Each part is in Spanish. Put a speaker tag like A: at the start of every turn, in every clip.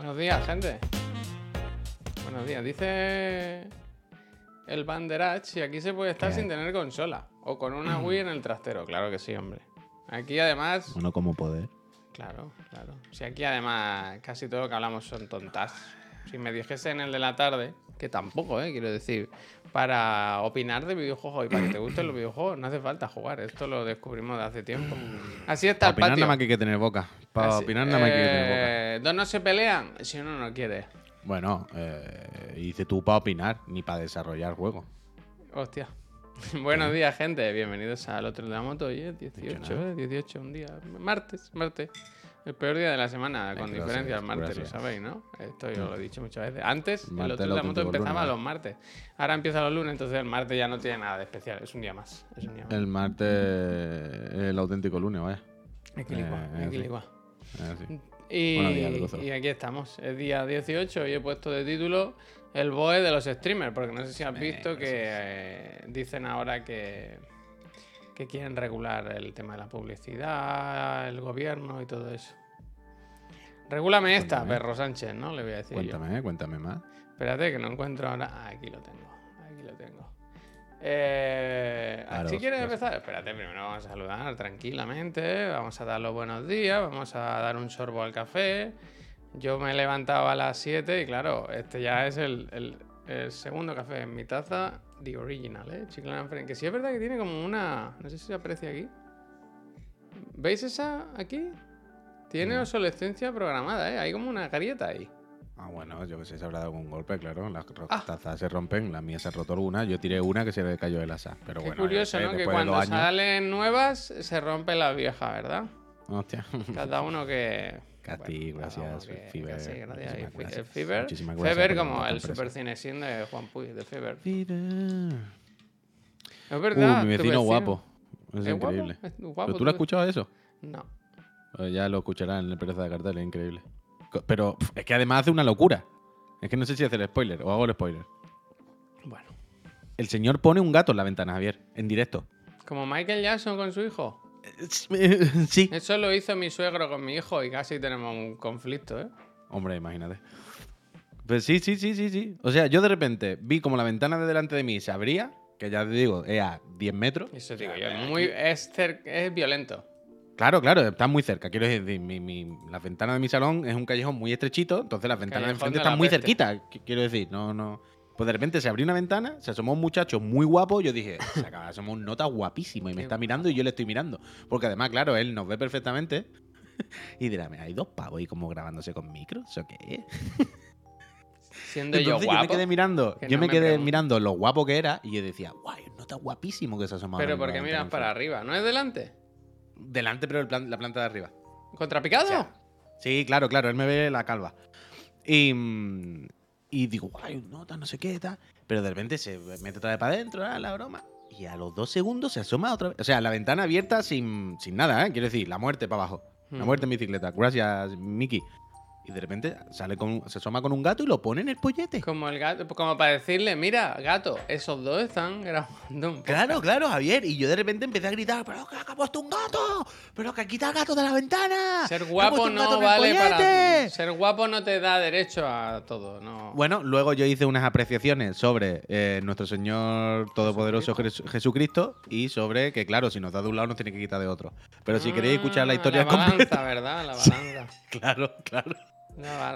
A: Buenos días, gente. Buenos días. Dice el Banderach si aquí se puede estar
B: ¿Qué?
A: sin tener consola. O con una Wii en el trastero. Claro que sí, hombre. Aquí además.
B: Bueno, como poder.
A: Claro, claro. Si aquí además casi todo lo que hablamos son tontas. Si me dijese en el de la tarde, que tampoco, ¿eh? quiero decir, para opinar de videojuegos y para que te gusten los videojuegos no hace falta jugar. Esto lo descubrimos de hace tiempo. Así está
B: Para
A: el
B: opinar
A: patio.
B: nada más que hay que tener boca. Para
A: Así-
B: opinar nada más que hay que tener boca.
A: Eh, Dos no se pelean si uno no quiere.
B: Bueno, eh, hice tú para opinar, ni para desarrollar juego.
A: Hostia. Buenos días, gente. Bienvenidos al otro de la moto.
B: Dicho
A: 18,
B: nada.
A: ¿eh? 18, un día. Martes, martes. El peor día de la semana, con
B: gracias,
A: diferencia al martes,
B: gracias.
A: lo sabéis, ¿no? Esto yo lo he dicho muchas veces. Antes, el otro de la moto empezaba
B: lunes.
A: los martes. Ahora empieza los lunes, entonces el martes ya no tiene nada de especial. Es un día más. Es un día más.
B: El martes es el auténtico lunes, vaya.
A: Equiligua,
B: eh,
A: equiligua.
B: Eh, sí.
A: Y,
B: días,
A: aquí estamos, es día 18 y he puesto de título el BOE de los streamers, porque no sé si has visto que eh, dicen ahora que, que quieren regular el tema de la publicidad, el gobierno y todo eso. Regúlame esta, perro Sánchez, ¿no? Le voy a decir.
B: Cuéntame, cuéntame más.
A: Espérate que no encuentro ahora. Ah, aquí lo tengo. Aquí lo tengo. Eh, si quieres empezar, espérate, primero vamos a saludar tranquilamente. Vamos a dar los buenos días. Vamos a dar un sorbo al café. Yo me he levantado a las 7 y claro, este ya es el, el- el segundo café en mi taza. The original, ¿eh? Chiclana Friend. Que sí es verdad que tiene como una. No sé si se aprecia aquí. ¿Veis esa aquí? Tiene
B: No.
A: obsolescencia programada, ¿eh? Hay como una carieta ahí.
B: Ah, bueno, yo que sé, se habrá dado algún golpe, claro. Las
A: Ah.
B: tazas se rompen, la mía se ha roto alguna. Yo tiré una que se le cayó el asa. Pero
A: Qué
B: bueno,
A: curioso,
B: yo
A: ¿no? Que cuando
B: años-
A: salen nuevas se rompe la vieja, ¿verdad?
B: Hostia.
A: Cada uno que. Bueno, cada
B: gracias,
A: que- que sí, gracias.
B: muchísimas
A: Y Fi-
B: gracias.
A: el Fiverr.
B: Muchísimas gracias
A: Feber
B: por
A: como el super cinesín de Juan Puy, de Feber.
B: Fiverr.
A: Es
B: Uh,
A: verdad.
B: mi
A: tu
B: vecino guapo. Es,
A: ¿Es guapo?
B: increíble.
A: ¿Es guapo
B: ¿Pero
A: tu
B: tú lo has escuchado eso?
A: No.
B: Pues ya lo escucharás en el pereza de cartel, es increíble. Pero es que además hace una locura. Es que no sé si hacer spoiler o hago el spoiler.
A: Bueno.
B: El señor pone un gato en la ventana, Javier, en directo.
A: Como Michael Jackson con su hijo.
B: sí.
A: Eso lo hizo mi suegro con mi hijo y casi tenemos un conflicto, ¿eh?
B: Hombre, imagínate. Pues sí, sí, sí, sí, sí. O sea, yo de repente vi como la ventana de delante de mí se abría, que ya te digo, es a 10 metros.
A: Eso digo yo. es Muy, es, es violento.
B: Claro, claro, está muy cerca. Quiero decir, mi, mi- la ventana de mi salón es un callejón muy estrechito, entonces las ventanas de enfrente están muy
A: peste.
B: cerquita. qu- Quiero decir, no, no. Pues de repente se abrió una ventana, se asomó un muchacho muy guapo. Yo dije, se acaba asomar un nota guapísimo y me está mirando y yo le estoy mirando. Porque además, claro, él nos ve perfectamente. Y dirá, hay dos pavos ahí como grabándose con micros, ¿o qué?
A: Siendo
B: Entonces
A: yo
B: yo,
A: guapo.
B: me quedé mirando,
A: que
B: yo
A: no
B: me
A: me
B: quedé mirando lo guapo que era y yo decía, guay, un nota guapísimo que se asomaba.
A: Pero ¿por qué miras para
B: enfrente".
A: arriba? ¿No es delante?
B: Delante, pero el plan- la planta de arriba.
A: ¿Contrapicado?
B: O sea, Sí, claro, claro, él me ve la calva. Y, mm, y digo, guay, nota, no sé qué, tal. Pero de repente se mete otra vez para adentro, ah, la broma. Y a los dos segundos se asoma otra vez. O sea, la ventana abierta sin, sin nada, ¿eh? Quiero decir, la muerte para abajo. La
A: Ujú.
B: muerte en bicicleta. Gracias, Miki. Y de repente sale con, se asoma con un gato y lo pone en el pollete.
A: Como el gato, como para decirle, mira, gato, esos dos están grabando un
B: Claro, claro, Javier. Y yo de repente empecé a gritar, pero que ha puesto un gato, pero que quita el gato de la ventana.
A: Ser
B: ha
A: guapo no vale para.
B: pollete".
A: Ser guapo no te da derecho a todo, no.
B: Bueno, luego yo hice unas apreciaciones sobre eh, nuestro Señor Todopoderoso Jesu- Jesucristo y sobre que, claro, si nos da de un lado nos tiene que quitar de otro. Pero si queréis escuchar la
A: Ah,
B: historia
A: la balanza,
B: completa.
A: ¿verdad? La balanza.
B: Claro, claro.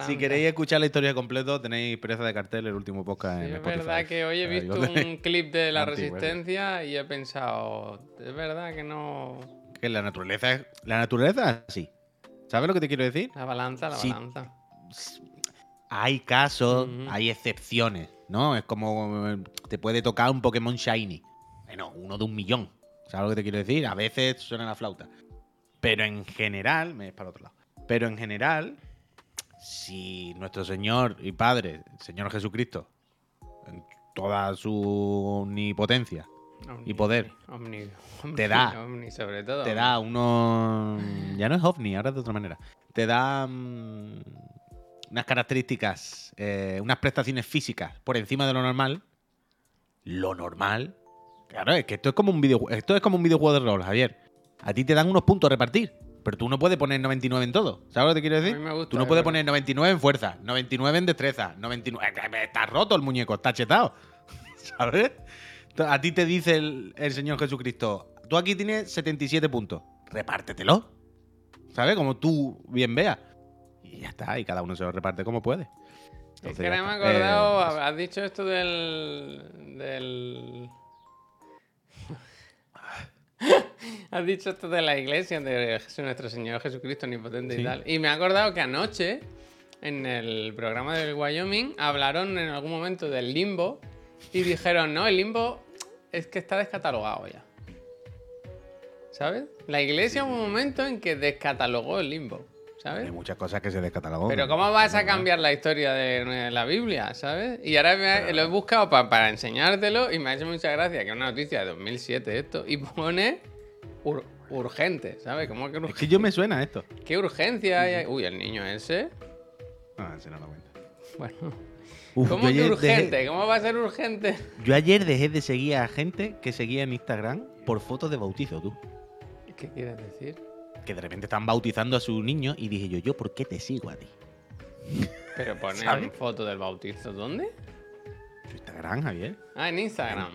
B: Si queréis escuchar la historia completa, tenéis Pereza de Cartel, el último podcast
A: Sí,
B: en
A: es
B: Spotify.
A: verdad que hoy he visto un clip de la
B: Antiguo,
A: resistencia y he pensado, es verdad que no.
B: Que la naturaleza es. La naturaleza es así. ¿Sabes lo que te quiero decir?
A: La balanza, la
B: Sí.
A: balanza.
B: Hay casos, hay excepciones, ¿no? Es como eh, te puede tocar un Pokémon Shiny. Bueno, uno de un millón. ¿Sabes lo que te quiero decir? A veces suena la flauta. Pero en general, me es para otro lado. Pero en general, si nuestro Señor y Padre, Señor Jesucristo, en toda su omnipotencia,
A: Omni-
B: Y poder.
A: Omni,
B: Te da.
A: Omni, sobre todo.
B: te da unos. Ya no es ovni, ahora es de otra manera. Te da mm, unas características, eh, unas prestaciones físicas por encima de lo normal. Lo normal. Claro, es que esto es como un videojuego. Esto es como un videojuego de rol, Javier. A ti te dan unos puntos a repartir. Pero tú no puedes poner 99 en todo. ¿Sabes lo que te quiero decir?
A: A mí me gusta,
B: tú no
A: es
B: puedes poner 99 en fuerza, 99 en destreza, 99. Eh, Está roto el muñeco, está chetado. ¿Sabes? A ti te dice el, el Señor Jesucristo, tú aquí tienes 77 puntos, repártetelo. ¿Sabes? Como tú bien veas. Y ya está, y cada uno se lo reparte como puede.
A: Es
B: Entonces
A: que
B: ya
A: no me he acordado,
B: Eh,
A: has dicho esto del... del... has dicho esto de la iglesia, de Jesús, nuestro Señor Jesucristo omnipotente
B: Sí.
A: y tal. Y me he acordado que anoche, en el programa del Wyoming, hablaron en algún momento del limbo y dijeron, no, el limbo es que está descatalogado ya. ¿Sabes? La iglesia hubo un momento en que descatalogó el limbo, ¿sabes?
B: Hay muchas cosas que se descatalogó.
A: Pero ¿cómo vas a cambiar la historia de la Biblia, sabes? Y ahora me ha- lo he buscado pa- para enseñártelo y me ha hecho mucha gracia que es una noticia de 2007 esto y pone ur- urgente, ¿sabes? ¿Cómo que
B: Es
A: urgente?
B: que yo me suena esto.
A: ¿Qué urgencia hay? Uy, el niño ese.
B: Ah, ese no lo cuento.
A: Bueno,
B: Uf,
A: ¿cómo que urgente?
B: dejé-
A: ¿Cómo va a ser urgente?
B: yo ayer dejé de seguir a gente que seguía en Instagram por fotos de bautizo, tú.
A: ¿Qué quieres decir?
B: Que de repente están bautizando a su niño y dije yo, ¿yo por qué te sigo a ti?
A: Pero ponen foto del bautizo. ¿Dónde?
B: Instagram, Javier.
A: Ah, en Instagram.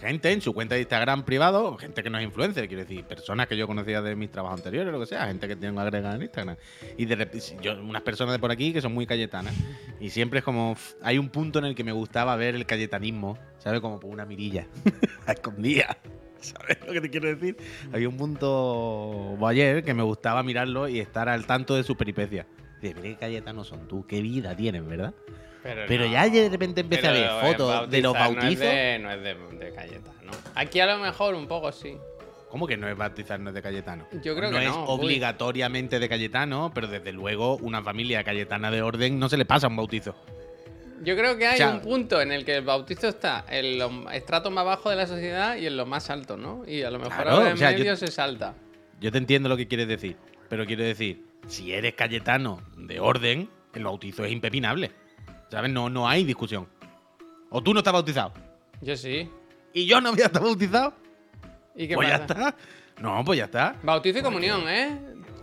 B: Gente en su cuenta de Instagram privado, gente que no es influencer, quiero decir, personas que yo conocía de mis trabajos anteriores, lo que sea, gente que tengo agregada en Instagram. Y de repente, yo, unas personas de por aquí que son muy cayetanas. Y siempre es como, hay un punto en el que me gustaba ver el cayetanismo, ¿sabes? Como por una mirilla, escondida. ¿Sabes lo que te quiero decir? Había un punto ayer que me gustaba mirarlo y estar al tanto de sus peripecias. Dice, mira qué cayetanos son tú, qué vida tienen, ¿verdad? Pero
A: no.
B: ya de repente empecé
A: Pero
B: a ver fotos de los
A: bautizar
B: bautizos.
A: No es de, no es de, de Cayetano. Aquí a lo mejor un poco sí.
B: ¿Cómo que no es bautizarnos de Cayetano?
A: Yo creo
B: no
A: que
B: es
A: no, uy.
B: obligatoriamente de Cayetano, pero desde luego una familia cayetana de orden no se le pasa un bautizo.
A: Yo creo que hay un punto en el que el bautizo está en los estratos más bajos de la sociedad y en los más altos, ¿no? Y a lo mejor
B: Claro,
A: ahora en
B: o sea, yo-
A: medio se salta.
B: Yo te entiendo lo que quieres decir, pero quiero decir, si eres cayetano de orden, el bautizo es impepinable. ¿Sabes? No, no hay discusión. O tú no estás bautizado
A: Yo sí.
B: y yo no voy a estar bautizado,
A: ¿Y qué
B: pues ya
A: pasa?
B: está. No, pues ya está.
A: Bautizo y comunión, ¿eh?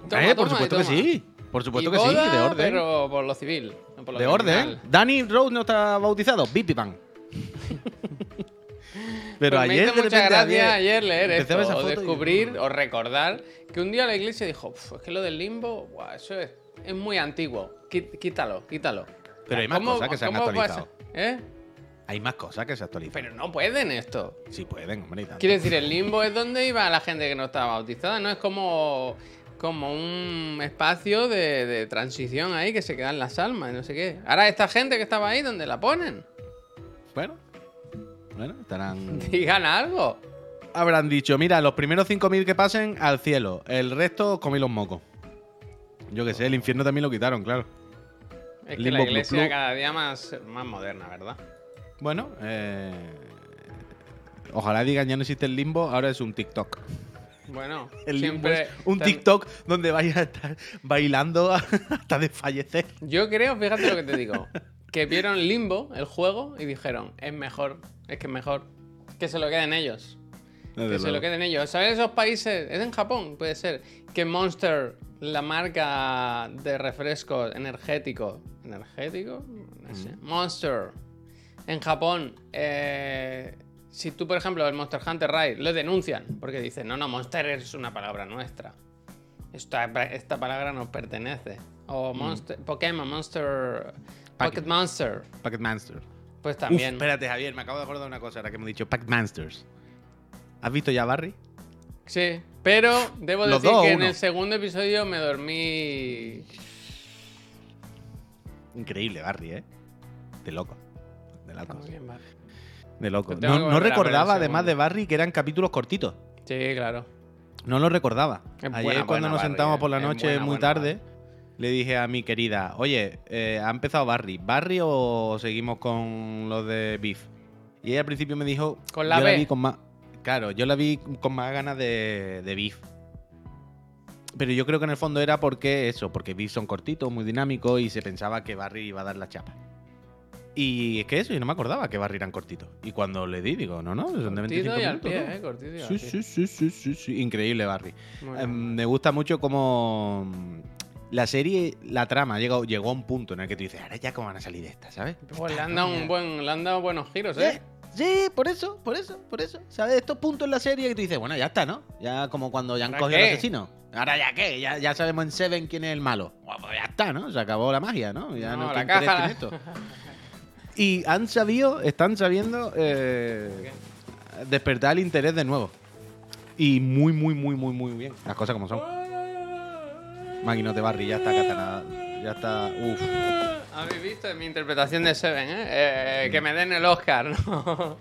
A: Toma,
B: Eh, por
A: toma
B: supuesto que sí. Por supuesto
A: Y
B: que sí, de orden.
A: Pero por lo civil, no por lo
B: de orden.
A: criminal.
B: Danny Rose no está bautizado. Bipi Bang. Pero
A: Pues me
B: ayer
A: hizo mucha
B: repente,
A: gracia ayer leer esto, o
B: y-
A: descubrir o recordar que un día la iglesia dijo, "Uf, es que lo del limbo, buah, eso es, es muy antiguo, quítalo, quítalo.
B: Pero hay más
A: ¿Cómo-
B: cosas que se han actualizado.
A: ¿Eh?
B: Hay más cosas que se actualizan.
A: Pero no pueden esto.
B: Sí pueden, hombre.
A: Quiero decir, el limbo es donde iba la gente que no estaba bautizada, no es como, como un espacio de, de transición ahí que se quedan las almas y no sé qué. Ahora esta gente que estaba ahí, ¿dónde la ponen?
B: Bueno. Bueno, estarán.
A: Digan algo.
B: Habrán dicho, mira, los primeros 5.000 que pasen al cielo. El resto comí los mocos. Yo qué sé, el infierno también lo quitaron, claro.
A: Es que
B: Limbo
A: la iglesia
B: Club.
A: cada día más, más moderna, ¿verdad?
B: Bueno, eh, ojalá digan ya no existe el limbo, ahora es un TikTok.
A: Bueno,
B: El
A: siempre
B: un TikTok donde vayas a estar bailando hasta desfallecer.
A: Yo creo, fíjate lo que te digo, que vieron Limbo, el juego, y dijeron, es mejor, es que es mejor, que se lo queden ellos. Que se lo queden ellos. ¿Sabes esos países? Es en Japón, puede ser. Que Monster, la marca de refresco energético. ¿Energético? No sé. Monster. En Japón, eh, si tú, por ejemplo, el Monster Hunter Rise lo denuncian porque dicen, no, no, Monster es una palabra nuestra. Esta, esta palabra nos pertenece. O Monster, Pokémon, Monster, Pocket
B: Pocket-
A: Monster.
B: Packet Monster.
A: Pues
B: Uf,
A: también.
B: espérate, Javier, me acabo de acordar de una cosa ahora que hemos dicho Packet Monsters. ¿Has visto ya Barry?
A: Sí, pero debo decir
B: dos
A: que en el segundo episodio me dormí.
B: Increíble, Barry, ¿eh? De loco. De loco.
A: muy bien, vale.
B: De loco. No, no recordaba, además de Barry, que eran capítulos cortitos.
A: Sí, claro.
B: No lo recordaba.
A: Es
B: Ayer
A: buena,
B: cuando
A: buena
B: nos
A: Barry,
B: sentamos
A: eh.
B: por la noche
A: buena,
B: muy tarde, le dije a mi querida, oye, eh, ha empezado Barry. ¿Barry o seguimos con los de Beef? Y ella al principio me dijo...
A: Con la
B: yo
A: B.
B: vi con más, claro, yo la vi con más ganas de, de Beef. Pero yo creo que en el fondo era porque eso, porque Beef son cortitos, muy dinámicos y se pensaba que Barry iba a dar la chapa. Y es que eso, yo no me acordaba que Barry eran cortitos. Y cuando le di, digo, no, no, son de 25
A: Cortito y al
B: minutos.
A: pie,
B: ¿no?
A: eh, cortito y al
B: Sí,
A: pie.
B: sí, sí, sí, sí, sí. Increíble, Barry. Em, me gusta mucho cómo mm, la serie, la trama, llegó, llegó a un punto en el que tú dices, ahora ya cómo van a salir de esta, ¿sabes?
A: Pues le han dado un buen, le han dado buenos giros, ¿eh?
B: Sí, por eso, por eso, por eso. ¿Sabes? Estos puntos en la serie que tú dices, bueno, ya está, ¿no? Ya como cuando ya han
A: ¿Ahora
B: cogido al asesino. Ahora ya qué, ya, ya sabemos en Seven quién es el malo. Bueno, pues ya está, ¿no? Se acabó la magia, ¿no? Ya
A: No,
B: no,
A: la
B: ¿qué interés
A: caja-
B: esto? Y han sabido, están sabiendo eh, despertar el interés de nuevo. Y muy, muy, muy, muy, muy bien. Las cosas como son. Maquinote Barry, ya está catanada. Ya está. Uf.
A: Habéis visto mi interpretación de Seven, ¿eh? Eh, Que me den el Oscar, ¿no?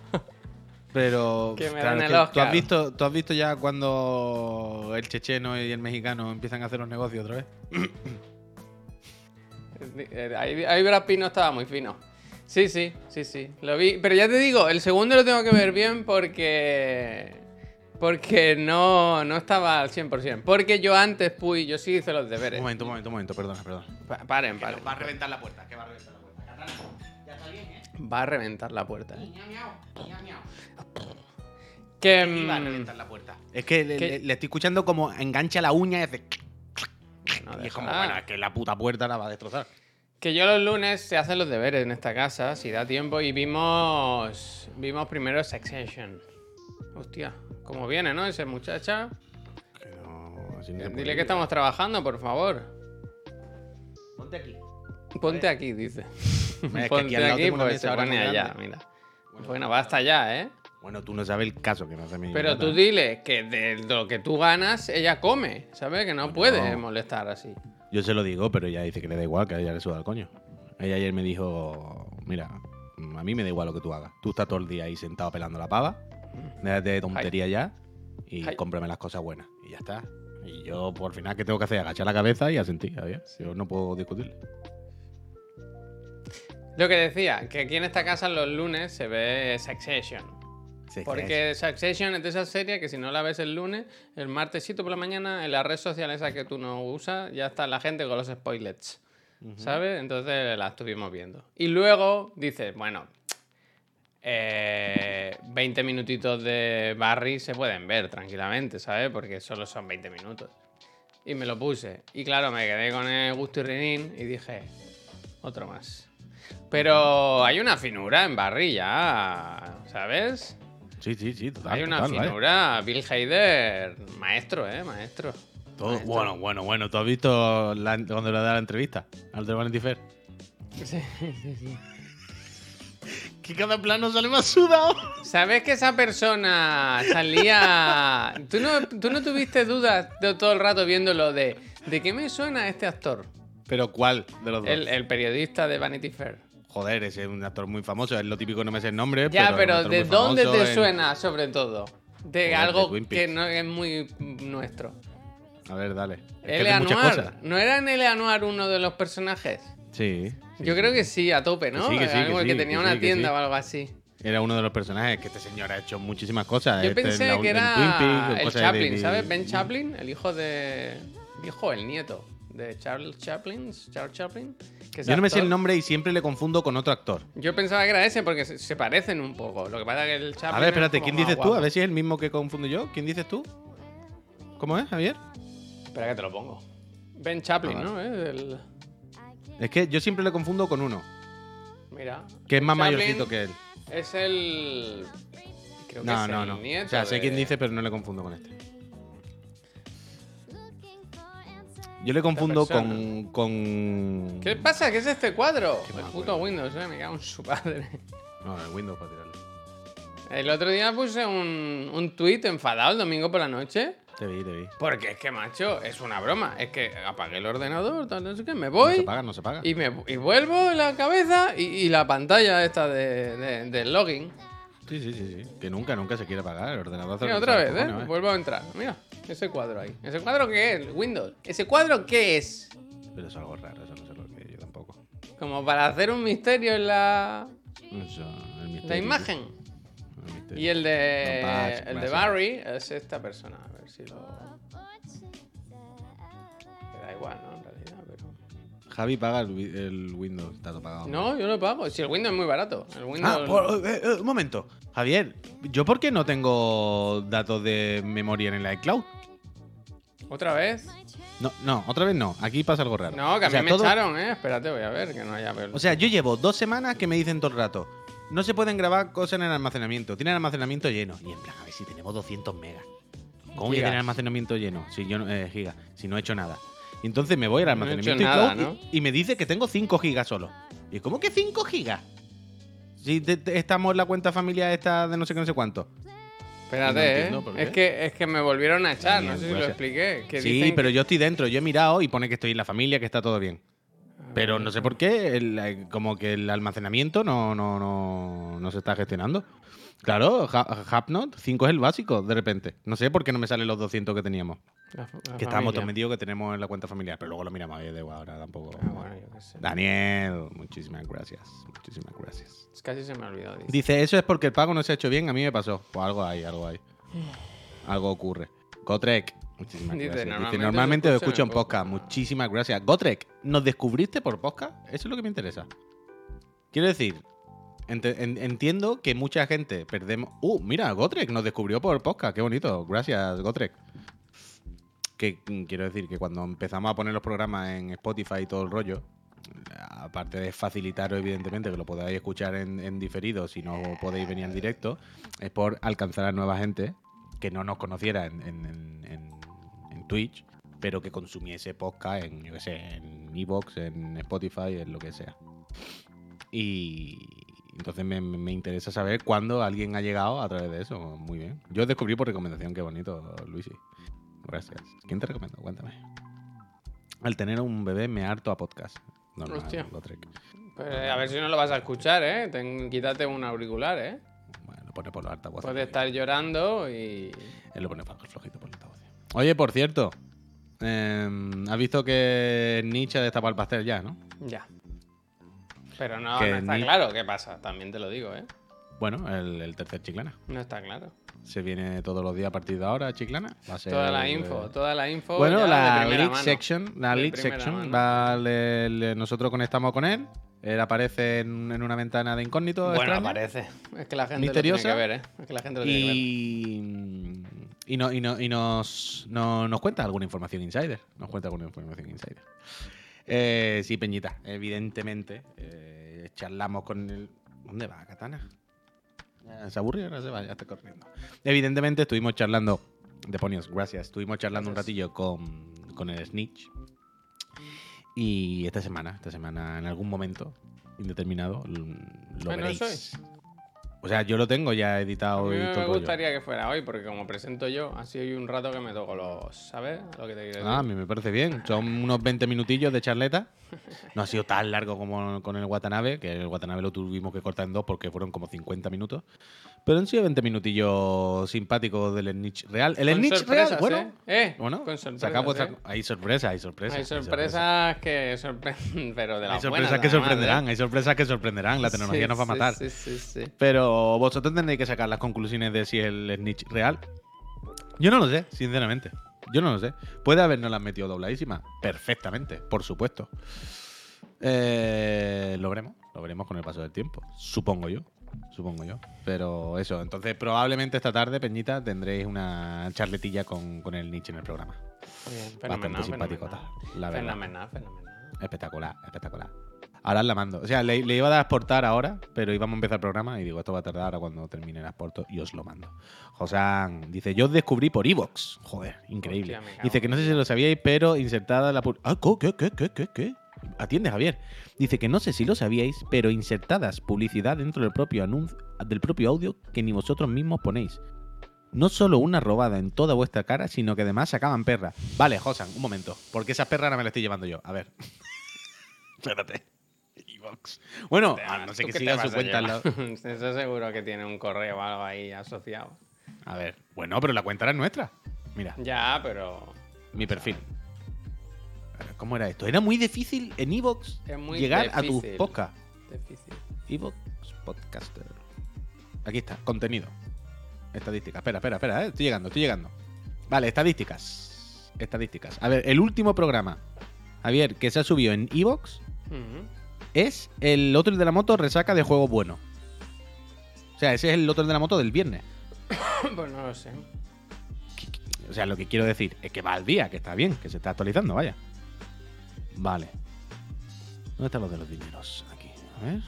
B: Pero.
A: Que me
B: claro,
A: den el
B: que ¿tú,
A: Oscar.
B: has visto, ¿Tú has visto ya cuando el checheno y el mexicano empiezan a hacer los negocios otra vez?
A: Eh, Ahí, ahí Brad Pitt no estaba muy fino. Sí, sí, sí, sí. Lo vi. Pero ya te digo, el segundo lo tengo que ver bien porque. Porque no, no estaba al 100%. Porque yo antes, Puy, yo sí hice los
B: Un
A: deberes.
B: momento, un momento, un momento, perdona, perdona.
A: Pa- paren, paren.
B: a reventar la puerta, que va a reventar la puerta. Ya está bien, ¿eh?
A: Va a reventar la puerta. ¿eh? Que. mm,
B: la puerta. Es que le,
A: ¿Qué?
B: le- le estoy escuchando como engancha la uña y hace.
A: no
B: y es como, bueno, es que la puta puerta la va a destrozar.
A: Que yo los lunes se hacen los deberes en esta casa, si da tiempo, y vimos. Vimos primero Succession. Hostia, como viene, ¿no? Ese muchacha.
B: Que no, así no se puede
A: Dile que
B: ir.
A: estamos trabajando, por favor.
B: Ponte aquí.
A: Ponte aquí, dice.
B: Es que aquí
A: Ponte
B: al lado
A: aquí, pues se pone allá, mira. Bueno, va hasta allá, ¿eh?
B: Bueno, tú no sabes el caso que me hace mi
A: Pero tú dile que de lo que tú ganas, ella come, ¿sabes? Que no
B: Bueno.
A: puede molestar así.
B: Yo se lo digo, pero ella dice que le da igual, que a ella le suda el coño. Ella ayer me dijo, mira, a mí me da igual lo que tú hagas. Tú estás todo el día ahí sentado pelando la pava, déjate de tontería ya y
A: Ay.
B: cómprame las cosas buenas. Y ya está. Y yo, por final, ¿qué tengo que hacer? Agachar la cabeza y asentir. ¿sabes? Yo no puedo discutirle.
A: Lo que decía, que aquí en esta casa los lunes se ve Succession. Porque Succession es de esa serie que si no la ves el lunes, el martesito por la mañana, en la red social esa que tú no usas, ya está la gente con los spoilers. ¿Sabes? Entonces la estuvimos viendo. Y luego dices, bueno, eh, 20 minutitos de Barry se pueden ver tranquilamente, ¿sabes? Porque solo son 20 minutos. Y me lo puse. Y claro, me quedé con el gusto y renín y dije, otro más. Pero hay una finura en Barry ya, ¿sabes?
B: Sí, sí, sí, total.
A: Hay una
B: total,
A: finura. Bill Hader, maestro, ¿eh? Maestro.
B: Todo-
A: Maestro.
B: bueno, bueno, bueno. ¿Tú has visto la- cuando le da la entrevista al de Vanity Fair?
A: Sí, sí, sí.
B: Que cada plano sale más sudado.
A: ¿Sabes que esa persona salía... ¿Tú no, tú no tuviste dudas de todo el rato viéndolo de... ¿De qué me suena este actor?
B: ¿Pero cuál de los dos?
A: El, el periodista de Vanity Fair.
B: Joder, es un actor muy famoso. Es lo típico, no me sé el nombre.
A: Ya, pero ¿de dónde te
B: en-
A: suena sobre todo? De
B: Joder,
A: algo
B: de
A: que no es muy nuestro.
B: A ver, dale. Es cosas.
A: ¿No era en L.A. Noir uno de los personajes?
B: Sí. sí,
A: Yo
B: sí.
A: creo que sí, a tope, ¿no?
B: Que sí, que sí,
A: Algo
B: que
A: tenía una tienda o algo así.
B: Era uno de los personajes que este señor ha hecho muchísimas cosas.
A: Yo
B: Este, en
A: pensé
B: la-
A: que era
B: Peaks,
A: el
B: de-
A: Chaplin,
B: de-
A: ¿sabes? Ben Chaplin, el hijo de... el Hijo, el nieto de Charles Chaplin. Charles Chaplin. que es
B: Yo no me sé
A: actor.
B: el nombre y siempre le confundo con otro actor.
A: Yo pensaba que era ese porque se, se parecen un poco. Lo que pasa es que el Chaplin
B: A ver, espérate,
A: es
B: ¿quién dices tú? A ver si es el mismo que confundo yo. ¿Quién dices tú? ¿Cómo es, Javier?
A: Espera que te lo pongo. Ben Chaplin, ¿no? ¿Eh? El-
B: Es que yo siempre le confundo con uno,
A: Mira.
B: que es más
A: Chaplin
B: mayorcito que él.
A: Es el... Creo que
B: No,
A: es
B: no,
A: el
B: no.
A: nieto
B: O sea, sé
A: de-
B: quién dice, pero no le confundo con este. Yo le confundo con, con.
A: ¿Qué pasa? ¿Qué es este cuadro? El puto Windows, eh, me cago en su padre.
B: No, el Windows para tirarle.
A: El otro día puse un, un tuit enfadado el domingo por la noche.
B: Te vi, te vi.
A: Porque es que, macho, es una broma. Es que apagué el ordenador, tal, no sé qué, me
B: No se
A: voy
B: paga, no se paga.
A: y, me, y vuelvo la cabeza y, y la pantalla esta de, de- del login.
B: Sí, sí, sí, sí. Que nunca, nunca se quiere pagar el ordenador.
A: Mira, otra vez, ¿eh?
B: cojones,
A: Vuelvo a entrar. Mira, ese cuadro ahí. ¿Ese cuadro qué es? Windows. ¿Ese cuadro qué es?
B: Pero es algo raro, eso no sé lo que es, yo tampoco.
A: Como para hacer un misterio en la,
B: Eso, el misterio.
A: la imagen.
B: El misterio.
A: Y el de,
B: No, Patch,
A: el de. Barry es esta persona. A ver si lo. Que da igual, ¿no? En realidad. pero...
B: Javi paga el, wi- el Windows, está todo pagado.
A: No, yo no pago. Si el Windows es muy barato. El Windows...
B: Ah, por- eh, eh, un momento. Javier, ¿yo por qué no tengo datos de memoria en el iCloud?
A: ¿Otra vez?
B: No, no, otra vez no. Aquí pasa algo raro.
A: No, que a
B: O sea,
A: mí me
B: todo-
A: echaron, ¿eh? Espérate, voy a ver, que no haya...
B: O sea, yo llevo dos semanas que me dicen todo el rato. No se pueden grabar cosas en el almacenamiento. Tienen almacenamiento lleno. Y en plan, a ver si tenemos 200 megas. ¿Cómo
A: Gigas.
B: tener almacenamiento lleno? Si yo no, eh, gigas, si no he hecho nada. Y entonces me voy al
A: No he
B: almacenamiento
A: nada, ¿no?
B: y, y me dice que tengo 5 gigas solo. ¿Y cómo que 5 gigas? Si te- te- estamos en la cuenta familiar esta de no sé qué, no sé cuánto.
A: Espérate,
B: No
A: ¿eh?
B: entiendo.
A: Es que, es que me volvieron a echar, no sé si lo expliqué. Que
B: Sí,
A: dicen
B: pero
A: que-
B: yo estoy dentro. Yo he mirado y pone que estoy en la familia, que está todo bien. Pero no sé por qué, el- eh, como que el almacenamiento no, no, no, no se está gestionando. Claro, Ha- Hapnot 5 es el básico, de repente. No sé por qué no me salen los 200 que teníamos.
A: La fa- la
B: que estábamos todos que tenemos en la cuenta familiar. Pero luego lo miramos ahí de igual, ahora tampoco.
A: Ah, bueno, yo qué sé.
B: Daniel, muchísimas gracias. Muchísimas gracias.
A: Es Casi se me olvidó. dice.
B: Dice, eso es porque el pago no se ha hecho bien, a mí me pasó. Pues algo hay, algo hay. Algo ocurre. Gotrek, muchísimas
A: Dice,
B: gracias. Dice,
A: "Normalmente
B: normalmente
A: os
B: os escucho en podcast.
A: podcast".
B: Muchísimas gracias. Gotrek, ¿nos descubriste por podcast? Eso es lo que me interesa. Quiero decir, entiendo que mucha gente perdemos... Uh, mira, Gotrek nos descubrió por podcast. Qué bonito. Gracias, Gotrek. Que quiero decir que cuando empezamos a poner los programas en Spotify y todo el rollo, aparte de facilitaros, evidentemente, que lo podáis escuchar en, en diferido si no podéis venir en directo, es por alcanzar a nueva gente que no nos conociera en- en Twitch, pero que consumiese podcast en, yo qué sé, en Evox, en Spotify, en lo que sea. Y entonces me, me interesa saber cuándo alguien ha llegado a través de eso. Muy bien. Yo descubrí por recomendación, qué bonito, Luisi. Gracias. ¿Quién te recomiendo? Cuéntame. Al tener un bebé me harto a podcast. Normal,
A: Hostia. Pues, a ver si no lo vas a escuchar, ¿eh? Ten- quítate un auricular, ¿eh?
B: Bueno, lo pone por los altavoces.
A: Puede estar llorando y...
B: Él lo pone flojito por los altavoces. Oye, por cierto. em, has visto que Nietzsche ha destapado el pastel ya, ¿no?
A: Ya. Pero no, no está
B: ni-
A: claro qué pasa, también te lo digo, ¿eh?
B: Bueno, el, el tercer chiclana.
A: No está claro.
B: Se viene todos los días a partir de ahora, chiclana. Va a ser
A: Toda la info, toda la info.
B: Bueno, la
A: mano.
B: section, la
A: De
B: section, le- le- nosotros conectamos con él, él aparece en, en una ventana de incógnito.
A: Bueno,
B: extraña,
A: aparece. Es que la gente
B: Misteriosa.
A: lo tiene que ver, ¿eh? Es que la gente lo tiene que ver.
B: Y, y, no- y no- y nos, no- nos cuenta alguna información insider. Nos cuenta alguna información insider. Eh, sí, Peñita, evidentemente. eh, charlamos con el. ¿Dónde va, Katana? Ya ¿Se aburre? Ahora se va, ya está corriendo. Evidentemente estuvimos charlando. Demonios, gracias. Estuvimos charlando un ratillo con, con el Snitch. Y esta semana, esta semana, en algún momento indeterminado, lo
A: Ah, no
B: veréis.
A: soy.
B: O sea, yo lo tengo ya
A: A
B: editado
A: mí
B: y todo
A: me
B: el rollo.
A: gustaría que fuera hoy, porque como presento yo, así hay un rato que me toco los. ¿Sabes? Lo que te quiero decir.
B: Ah, a mí me parece bien. Son unos 20 minutillos de charleta. No ha sido tan largo como con el Watanabe, que el Watanabe lo tuvimos que cortar en dos porque fueron como 50 minutos. Pero han sido 20 minutillos simpáticos del Snitch real. El Snitch
A: sorpresas,
B: real, bueno.
A: ¿eh? Eh,
B: Bueno,
A: con
B: saca
A: sorpresas,
B: vuestra-
A: ¿eh?
B: hay sorpresas, hay sorpresas.
A: Hay sorpresas que sorprenden, pero de
B: Hay
A: las
B: sorpresas
A: buenas,
B: que
A: además,
B: sorprenderán,
A: ¿eh?
B: hay sorpresas que sorprenderán. La tecnología
A: Sí,
B: nos va a matar.
A: Sí, sí, sí.
B: Pero vosotros tendréis que sacar las conclusiones de si el Snitch real. Yo no lo sé, sinceramente. Yo no lo sé. Puede habernos las metido dobladísimas. Perfectamente, por supuesto. Eh, lo veremos. Lo veremos con el paso del tiempo. Supongo yo. Supongo yo. Pero eso. Entonces, probablemente esta tarde, Peñita, tendréis una charletilla con, con el Nietzsche en el programa.
A: Bien,
B: Bastante
A: fenomenal,
B: simpático,
A: fenomenal.
B: tal, la verdad.
A: Fenomenal, fenomenal.
B: Espectacular, espectacular. Ahora la mando. O sea, le, le iba a dar a exportar ahora, pero íbamos a empezar el programa y digo, esto va a tardar ahora cuando termine el exporto y os lo mando. Josán dice, yo os descubrí por Evox. Joder, increíble.
A: Hostia,
B: dice que no sé si lo sabíais, pero insertada la... Ah, ¿qué, qué, qué, qué, qué? Atiende, Javier. Dice que no sé si lo sabíais, pero insertadas publicidad dentro del propio anuncio, del propio audio que ni vosotros mismos ponéis. No solo una robada en toda vuestra cara, sino que además sacaban perras. Vale, Josan, un momento. Porque esa perra no me la estoy llevando yo. A ver. Espérate. Bueno, a no sé
A: ¿Tú
B: que siga su cuenta. lado.
A: Eso seguro que tiene un correo o algo ahí asociado.
B: A ver. Bueno, pero la cuenta era nuestra. Mira,
A: Ya, pero
B: mi perfil. ¿Cómo era esto? Era muy difícil en Evox llegar a tu podcast.
A: Difícil.
B: Evox Podcaster. Aquí está, contenido. Estadísticas. Espera, espera, espera, eh, estoy llegando, estoy llegando. Vale, estadísticas. Estadísticas. A ver, el último programa. Javier, que se ha subido en Evox es el otro de la moto resaca de juegos buenos. O sea, ese es el otro de la moto del viernes.
A: Pues no lo sé.
B: O sea, lo que quiero decir es que va al día, que está bien, que se está actualizando, vaya. Vale. ¿Dónde están los de los dineros? Aquí. A ver.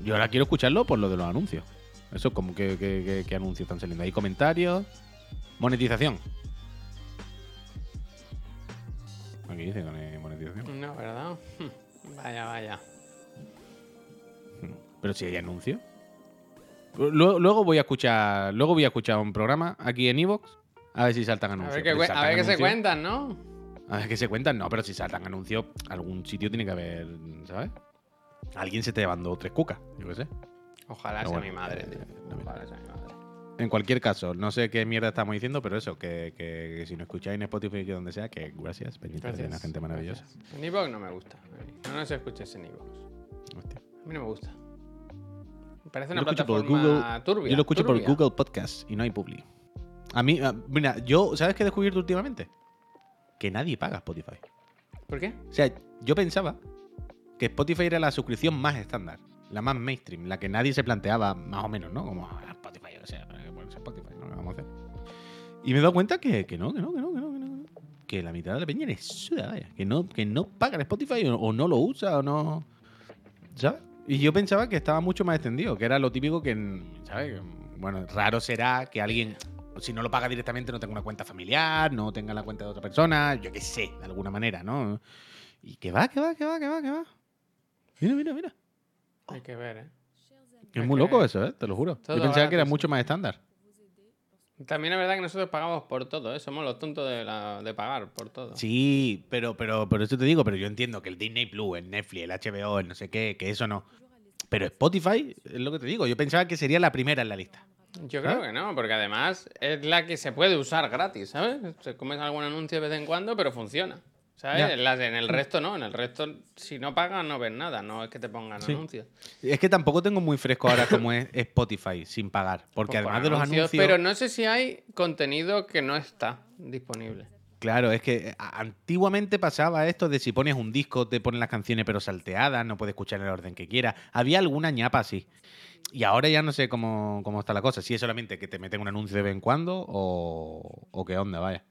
B: Yo ahora quiero escucharlo por lo de los anuncios. Eso, como que, que- que- que anuncios están saliendo. Hay comentarios. Monetización. Aquí dice con eh, monetización.
A: No, ¿verdad? Vaya, vaya.
B: Pero si hay anuncios. Luego, luego voy a escuchar. Luego voy a escuchar un programa aquí en Evox. A ver si saltan
A: A
B: anuncios.
A: ver qué,
B: si
A: a ver qué se cuentan, ¿no?
B: A ver qué se cuentan. No, pero si saltan anuncios, algún sitio tiene que haber, ¿sabes? Alguien se te llevando tres cucas, yo qué sé.
A: Ojalá sea
B: bueno,
A: mi madre,
B: eh,
A: tío.
B: no
A: Ojalá sea mi madre.
B: En cualquier caso, no sé qué mierda estamos diciendo, pero eso, que, que- que si nos escucháis en Spotify que donde sea, que gracias, Peñita,
A: Gracias.
B: una gente maravillosa.
A: gracias. En Evox no me gusta. No nos escuches en Evox.
B: Hostia.
A: A mí no me gusta. Me parece
B: Yo
A: una
B: por
A: plataforma
B: Google-
A: turbia.
B: Yo lo escucho
A: turbia.
B: por Google Podcast y no hay Publi. A mí, ah, mira, yo, ¿sabes qué he descubierto últimamente? Que nadie paga Spotify.
A: ¿Por qué?
B: O sea, yo pensaba que Spotify era la suscripción más estándar, la más mainstream, la que nadie se planteaba más o menos, ¿no? Como ah, Spotify, o sea, ¿para qué ponerse Spotify? ¿no? ¿Qué vamos a hacer? Y me he dado cuenta que, que no, que no, que no, que no, que no. Que la mitad de la peña es suda, vaya. Que no, que no pagan Spotify o, o no lo usa o no. ¿Sabes? Y yo pensaba que estaba mucho más extendido, que era lo típico que, ¿sabes? Bueno, raro será que alguien, si no lo paga directamente, no tenga una cuenta familiar, no tenga la cuenta de otra persona, yo qué sé, de alguna manera, ¿no? Y que va, que va, que va, que va, que va. Mira, mira, mira.
A: Hay que ver, ¿eh?
B: Es muy loco eso, ¿eh? Te lo juro.
A: todo
B: Yo pensaba que era mucho más estándar.
A: También es verdad que nosotros pagamos por todo, ¿eh? Somos los tontos de, la- de pagar por todo.
B: Sí, pero, pero, pero eso te digo, pero yo entiendo que el Disney Plus, el Netflix, el HBO, el no sé qué, que eso no. Pero Spotify, es lo que te digo, yo pensaba que sería la primera en la lista.
A: Yo creo que no, porque además es la que se puede usar gratis, ¿sabes? Se comes algún anuncio de vez en cuando, pero funciona. ¿Sabes? Las- en el resto no, en el resto si no pagas no ves nada, no es que te pongan
B: Sí.
A: anuncios.
B: Es que tampoco tengo muy fresco ahora como es Spotify sin pagar. Porque
A: Pues
B: además de los anuncios.
A: Pero no sé si hay contenido que no está disponible.
B: Claro, es que a- antiguamente pasaba esto de si pones un disco, te ponen las canciones pero salteadas, no puedes escuchar en el orden que quieras. Había alguna ñapa así. Y ahora ya no sé cómo, cómo está la cosa. Si es solamente que te meten un anuncio de vez en cuando o, o qué onda, vaya.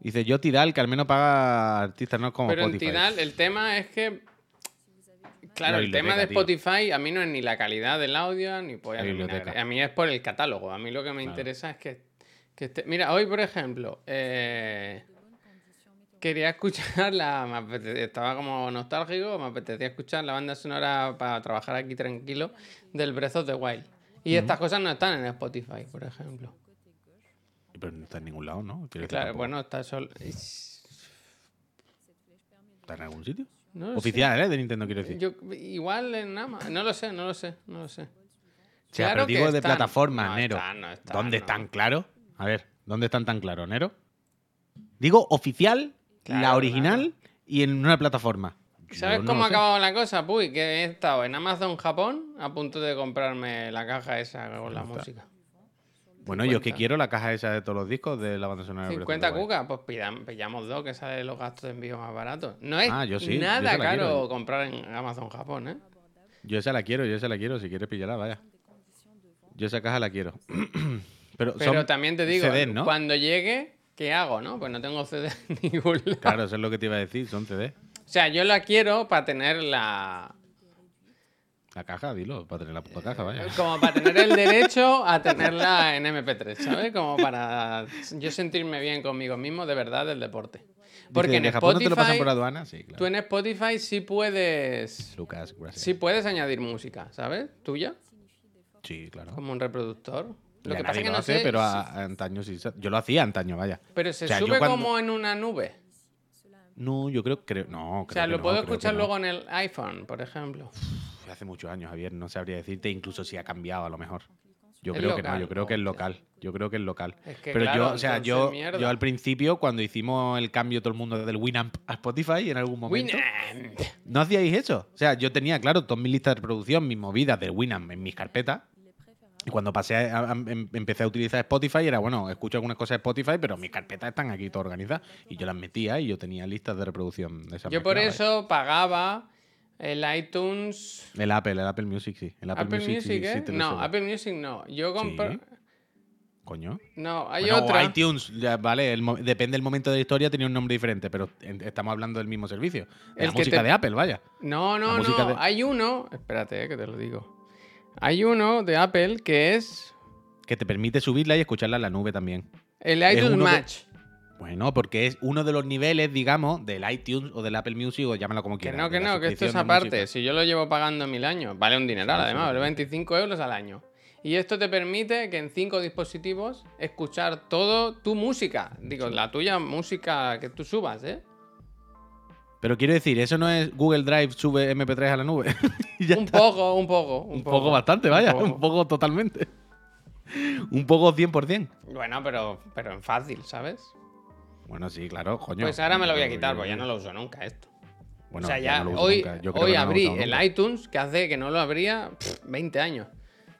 B: Dice yo Tidal, que al menos paga artistas, no como
A: Pero en. Tidal el tema es que... Claro,
B: La
A: el tema de
B: tío.
A: Spotify a mí no es ni la calidad del audio, ni polla
B: La.
A: A mí es por el catálogo. A mí lo que me
B: Claro.
A: interesa es que, que esté- Mira, hoy, por ejemplo, eh, quería escuchar la... me estaba como nostálgico, me apetecía escuchar la banda sonora para trabajar aquí tranquilo del Breath of the Wild. Y estas cosas no están en Spotify, por ejemplo.
B: Pero no está en ningún lado, ¿no? Quiero
A: Claro, bueno, está solo...
B: ¿Está en algún sitio?
A: No lo sé.
B: Oficial, ¿eh? De Nintendo, quiero decir.
A: Yo, igual en Amazon. No lo sé, no lo sé, no lo sé.
B: O sea,
A: Claro
B: pero digo
A: que
B: de
A: están.
B: plataforma,
A: No
B: Nero.
A: están, no están,
B: ¿Dónde están claros? A ver, ¿dónde están tan claros, Nero? Digo oficial, la
A: Claro,
B: original y en una plataforma.
A: ¿Sabes
B: no
A: cómo ha acabado la cosa? Puy, que he estado en Amazon Japón a punto de comprarme la caja esa con la
B: está.
A: música.
B: Bueno, yo es que
A: 50.
B: quiero la caja esa de todos los discos de la banda sonora. de Breath of
A: 50
B: the Wild.
A: cucas, pues pidam- pillamos dos que sale los gastos de envío más baratos. No es
B: Ah, yo sí, yo
A: nada
B: la
A: caro
B: quiero.
A: comprar en Amazon Japón, ¿eh?
B: Yo esa la quiero, yo esa la quiero. Si quieres pillarla, vaya. Yo esa caja la quiero. pero
A: Pero también te digo,
B: CDs, ¿no?
A: cuando llegue, ¿qué hago, no? Pues no tengo CD en ningún lado.
B: Claro, eso es lo que te iba a decir, son CD.
A: O sea, yo la quiero para tener la,
B: La caja, dilo, para tener la puta caja, vaya.
A: Como para tener el derecho a tenerla en MP3, ¿sabes? Como para yo sentirme bien conmigo mismo de verdad del deporte. Porque en
B: ¿de Japón no te lo pasan
A: Spotify,
B: por aduana? Sí, claro.
A: tú en Spotify sí puedes,
B: Lucas, gracias.
A: sí puedes añadir música, ¿sabes? Tuya,
B: Sí, claro.
A: como un reproductor. Lo
B: Ya
A: que pasa es que no
B: hace,
A: sé,
B: pero a- a antaño sí. Yo lo hacía antaño, vaya.
A: pero se
B: o sea,
A: sube
B: cuando-
A: como en una nube.
B: No, yo creo, creo no,
A: O
B: creo
A: sea,
B: que
A: lo
B: no,
A: puedo escuchar
B: no.
A: luego en el iPhone, por ejemplo.
B: Uf, Hace muchos años, Javier, no sabría decirte, incluso si ha cambiado a lo mejor. Yo creo que no, yo creo que es local. Yo creo que es local.
A: Es que,
B: Pero
A: claro,
B: yo, o sea, yo,
A: mierda.
B: yo al principio, cuando hicimos el cambio todo el mundo del Winamp a Spotify en algún momento,
A: Winamp.
B: no hacíais eso. O sea, yo tenía, claro, todas mis listas de reproducción, mis movidas del Winamp en mis carpetas. Y cuando pasé a- a- em- empecé a utilizar Spotify, era bueno, escucho algunas cosas de Spotify, pero mis carpetas están aquí todas organizadas. Y yo las metía y yo tenía listas de reproducción de esas
A: Yo por eso pagaba el iTunes.
B: El Apple, el Apple Music, sí. El Apple,
A: Apple,
B: Music,
A: Music,
B: sí, sí
A: ¿eh? no. Apple Music no. Yo compro.
B: Sí. Coño.
A: No, hay
B: Bueno, o
A: otra.
B: iTunes, ya, vale, el depende del momento de la historia, tenía un nombre diferente, pero estamos hablando del mismo servicio. De
A: El
B: la música
A: te-
B: de Apple, vaya.
A: No, no, no.
B: de-
A: Hay uno. Espérate, eh, que te lo digo. Hay uno de Apple que es
B: Que te permite subirla y escucharla en la nube también.
A: el
B: Es
A: iTunes Match.
B: Bueno, porque es uno de los niveles, digamos, del iTunes o del Apple Music, o llámalo como
A: Que
B: quieras.
A: no, que
B: de la
A: no, que esto es aparte.
B: música.
A: Si yo lo llevo pagando mil años, vale un dineral
B: Sí,
A: además, vale
B: sí.
A: 25 euros al año. Y esto te permite que en cinco dispositivos escuchar todo tu música. Digo, la tuya música que tú subas, ¿eh?
B: Pero quiero decir, eso no es Google Drive sube MP3 a la nube. Ya
A: un
B: está.
A: poco, un poco. Un,
B: Un poco bastante, vaya.
A: Un
B: Un
A: poco.
B: totalmente. Un poco 100%.
A: Bueno, pero, pero en fácil, ¿sabes?
B: Bueno, sí, claro, coño.
A: Pues ahora me lo voy a quitar, porque ya no lo uso nunca esto.
B: Bueno,
A: o sea, ya,
B: no lo uso
A: hoy, hoy
B: no
A: abrí el
B: nunca.
A: iTunes que hace que no lo abría pff, 20 años.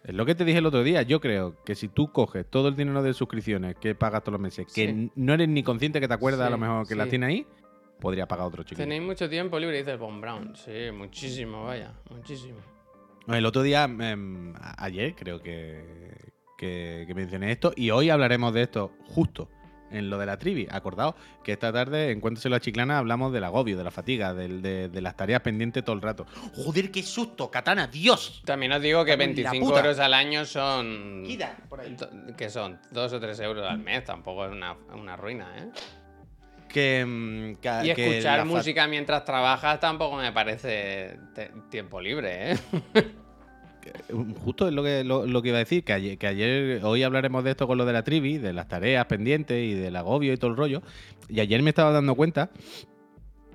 B: Es lo que te dije el otro día. Yo creo que si tú coges todo el dinero de suscripciones que pagas todos los meses, que
A: Sí.
B: no eres ni consciente que te acuerdas a lo mejor que
A: sí.
B: las tienes ahí, podría pagar otro chiquillo.
A: Tenéis mucho tiempo libre, dice el Von Brown. Sí, muchísimo, vaya, muchísimo.
B: El otro día, a- ayer creo que, que, que mencioné esto, y hoy hablaremos de esto justo en lo de la trivi. Acordaos que esta tarde en Cuéntaselo a Chiclana hablamos del agobio, de la fatiga, del- de, de las tareas pendientes todo el rato. ¡Joder, qué susto! ¡Katana, Dios!
A: También os digo que
B: Cago en la
A: 25
B: puta.
A: euros al año son.
B: Quita, por ahí.
A: Que son 2 o 3 euros al mes, tampoco es una, una ruina, ¿eh?
B: Que, mm, que-
A: Y escuchar música mientras trabajas tampoco me parece tiempo libre, ¿eh?
B: Justo es lo que, lo, lo que iba a decir, que ayer, que ayer, hoy hablaremos de esto con lo de la trivi, de las tareas pendientes y del agobio y todo el rollo. Y ayer me estaba dando cuenta,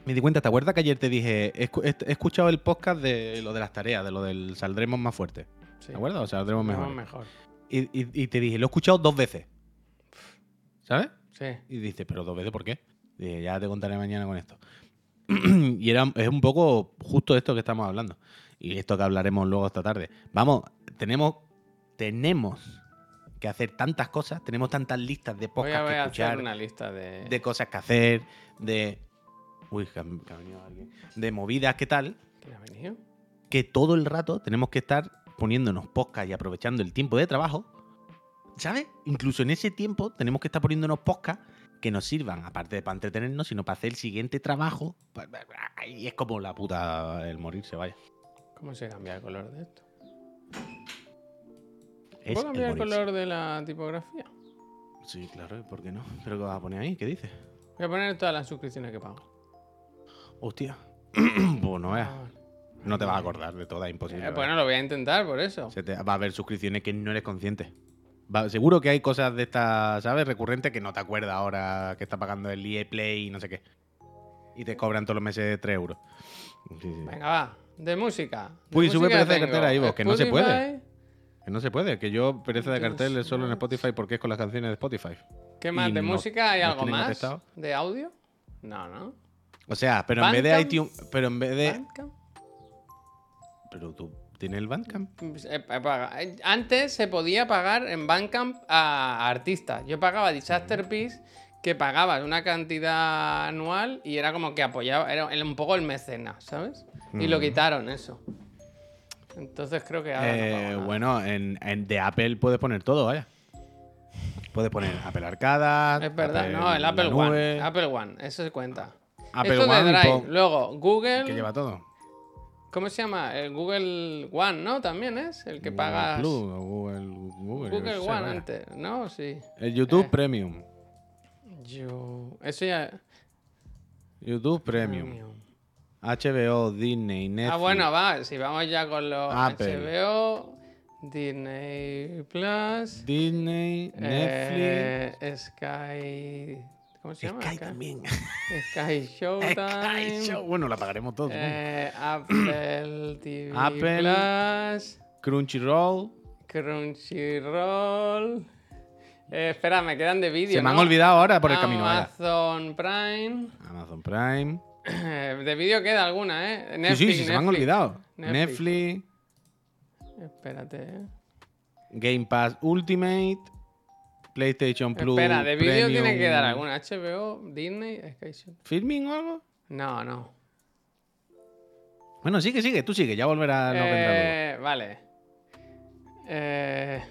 B: me di cuenta, ¿te acuerdas que ayer te dije, he, escu- he- he escuchado el podcast de lo de las tareas, de lo del saldremos más fuerte?
A: Sí.
B: ¿Te acuerdas? O saldremos mejor.
A: mejor.
B: Y, y- y te dije, lo he escuchado dos veces. ¿Sabes?
A: Sí.
B: Y dices, ¿pero dos veces por qué? Dije, ya te contaré mañana con esto. y era, es un poco justo esto que estamos hablando. Y esto que hablaremos luego esta tarde. Vamos, tenemos, tenemos que hacer tantas cosas, tenemos tantas listas de
A: Voy
B: podcast
A: a, voy
B: que escuchar,
A: hacer una lista de.
B: de cosas que hacer, de. Uy, que ha, que ha venido alguien. De movidas, ¿qué tal?
A: ¿Quién ha venido?
B: Que todo el rato tenemos que estar poniéndonos podcast y aprovechando el tiempo de trabajo. ¿Sabes? Incluso en ese tiempo tenemos que estar poniéndonos podcast que nos sirvan, aparte de para entretenernos, sino para hacer el siguiente trabajo. Y es como la puta el morirse, vaya.
A: ¿Cómo se cambia el color de esto?
B: Es
A: ¿Puedo cambiar el, color de la tipografía?
B: Sí, claro, ¿y por qué no? ¿Pero qué vas a poner ahí? ¿Qué dices?
A: Voy a poner todas las suscripciones que pago.
B: Hostia. pues no veas.
A: Ah, vale.
B: No te vas a acordar de todas, imposible.
A: Eh,
B: ¿verdad?
A: bueno, lo voy a intentar por eso.
B: Se te- va a haber suscripciones que no eres consciente. Va- seguro que hay cosas de estas, ¿sabes? Recurrentes que no te acuerdas ahora que está pagando el EA Play y no sé qué. Y te cobran todos los meses 3 euros. Sí, sí.
A: Venga, va. De música. De
B: Uy, sube pereza de cartera ahí, vos, que no se puede. Que no se puede, que yo pereza de cartel es solo en. Spotify porque es con las canciones de Spotify.
A: ¿Qué más?
B: Y
A: ¿De
B: no-
A: música hay algo más?
B: atestado.
A: ¿De audio? No, ¿no?
B: O sea, pero en vez de iTunes, pero en vez de...
A: Bandcamp.
B: Pero tú tienes el Bandcamp.
A: Pues, eh, eh, eh, Antes se podía pagar en Bandcamp a artistas. Yo pagaba Disaster Piece, que pagabas una cantidad anual y era como que apoyaba, era un poco el mecenas, ¿sabes? Y lo
B: Mm.
A: quitaron eso. Entonces creo que ahora
B: Eh, bueno, en, en de Apple puedes poner todo, vaya. Puedes poner Apple Arcada.
A: Es verdad,
B: Apple
A: no, el Apple One. Apple One, eso se cuenta.
B: Apple
A: Esto
B: One
A: de Drive. Luego, Google.
B: que lleva todo.
A: ¿Cómo se llama? El Google One, ¿no? También es el que
B: Google
A: pagas.
B: Plus o Google,
A: One antes, ¿no? Sí.
B: El YouTube
A: Eh.
B: Premium.
A: Yo. Eso ya.
B: YouTube Premium. HBO, Disney, Netflix.
A: Ah, bueno, va. Si vamos ya con los
B: Apple.
A: HBO, Disney Plus,
B: Disney, Netflix.
A: eh, Sky. ¿Cómo se llama?
B: Sky también.
A: Sky Showtime.
B: Sky Show. Bueno, la pagaremos todos.
A: eh, Apple TV
B: Apple.
A: Plus,
B: Crunchyroll.
A: Crunchyroll. Eh, espera, me quedan de vídeo.
B: Se me han olvidado ahora por el camino. vaya.
A: Amazon Prime.
B: Amazon Prime.
A: De vídeo queda alguna, ¿eh?
B: Sí,
A: Netflix,
B: sí, se me han olvidado.
A: Netflix.
B: Netflix.
A: Espérate, ¿eh?
B: Game Pass Ultimate, PlayStation Plus.
A: Espera, de vídeo tiene que dar alguna HBO, Disney.
B: ¿Filming o algo?
A: No, no.
B: Bueno, sigue, sigue, tú sigue, ya volverá no.
A: Eh, vale. Eh,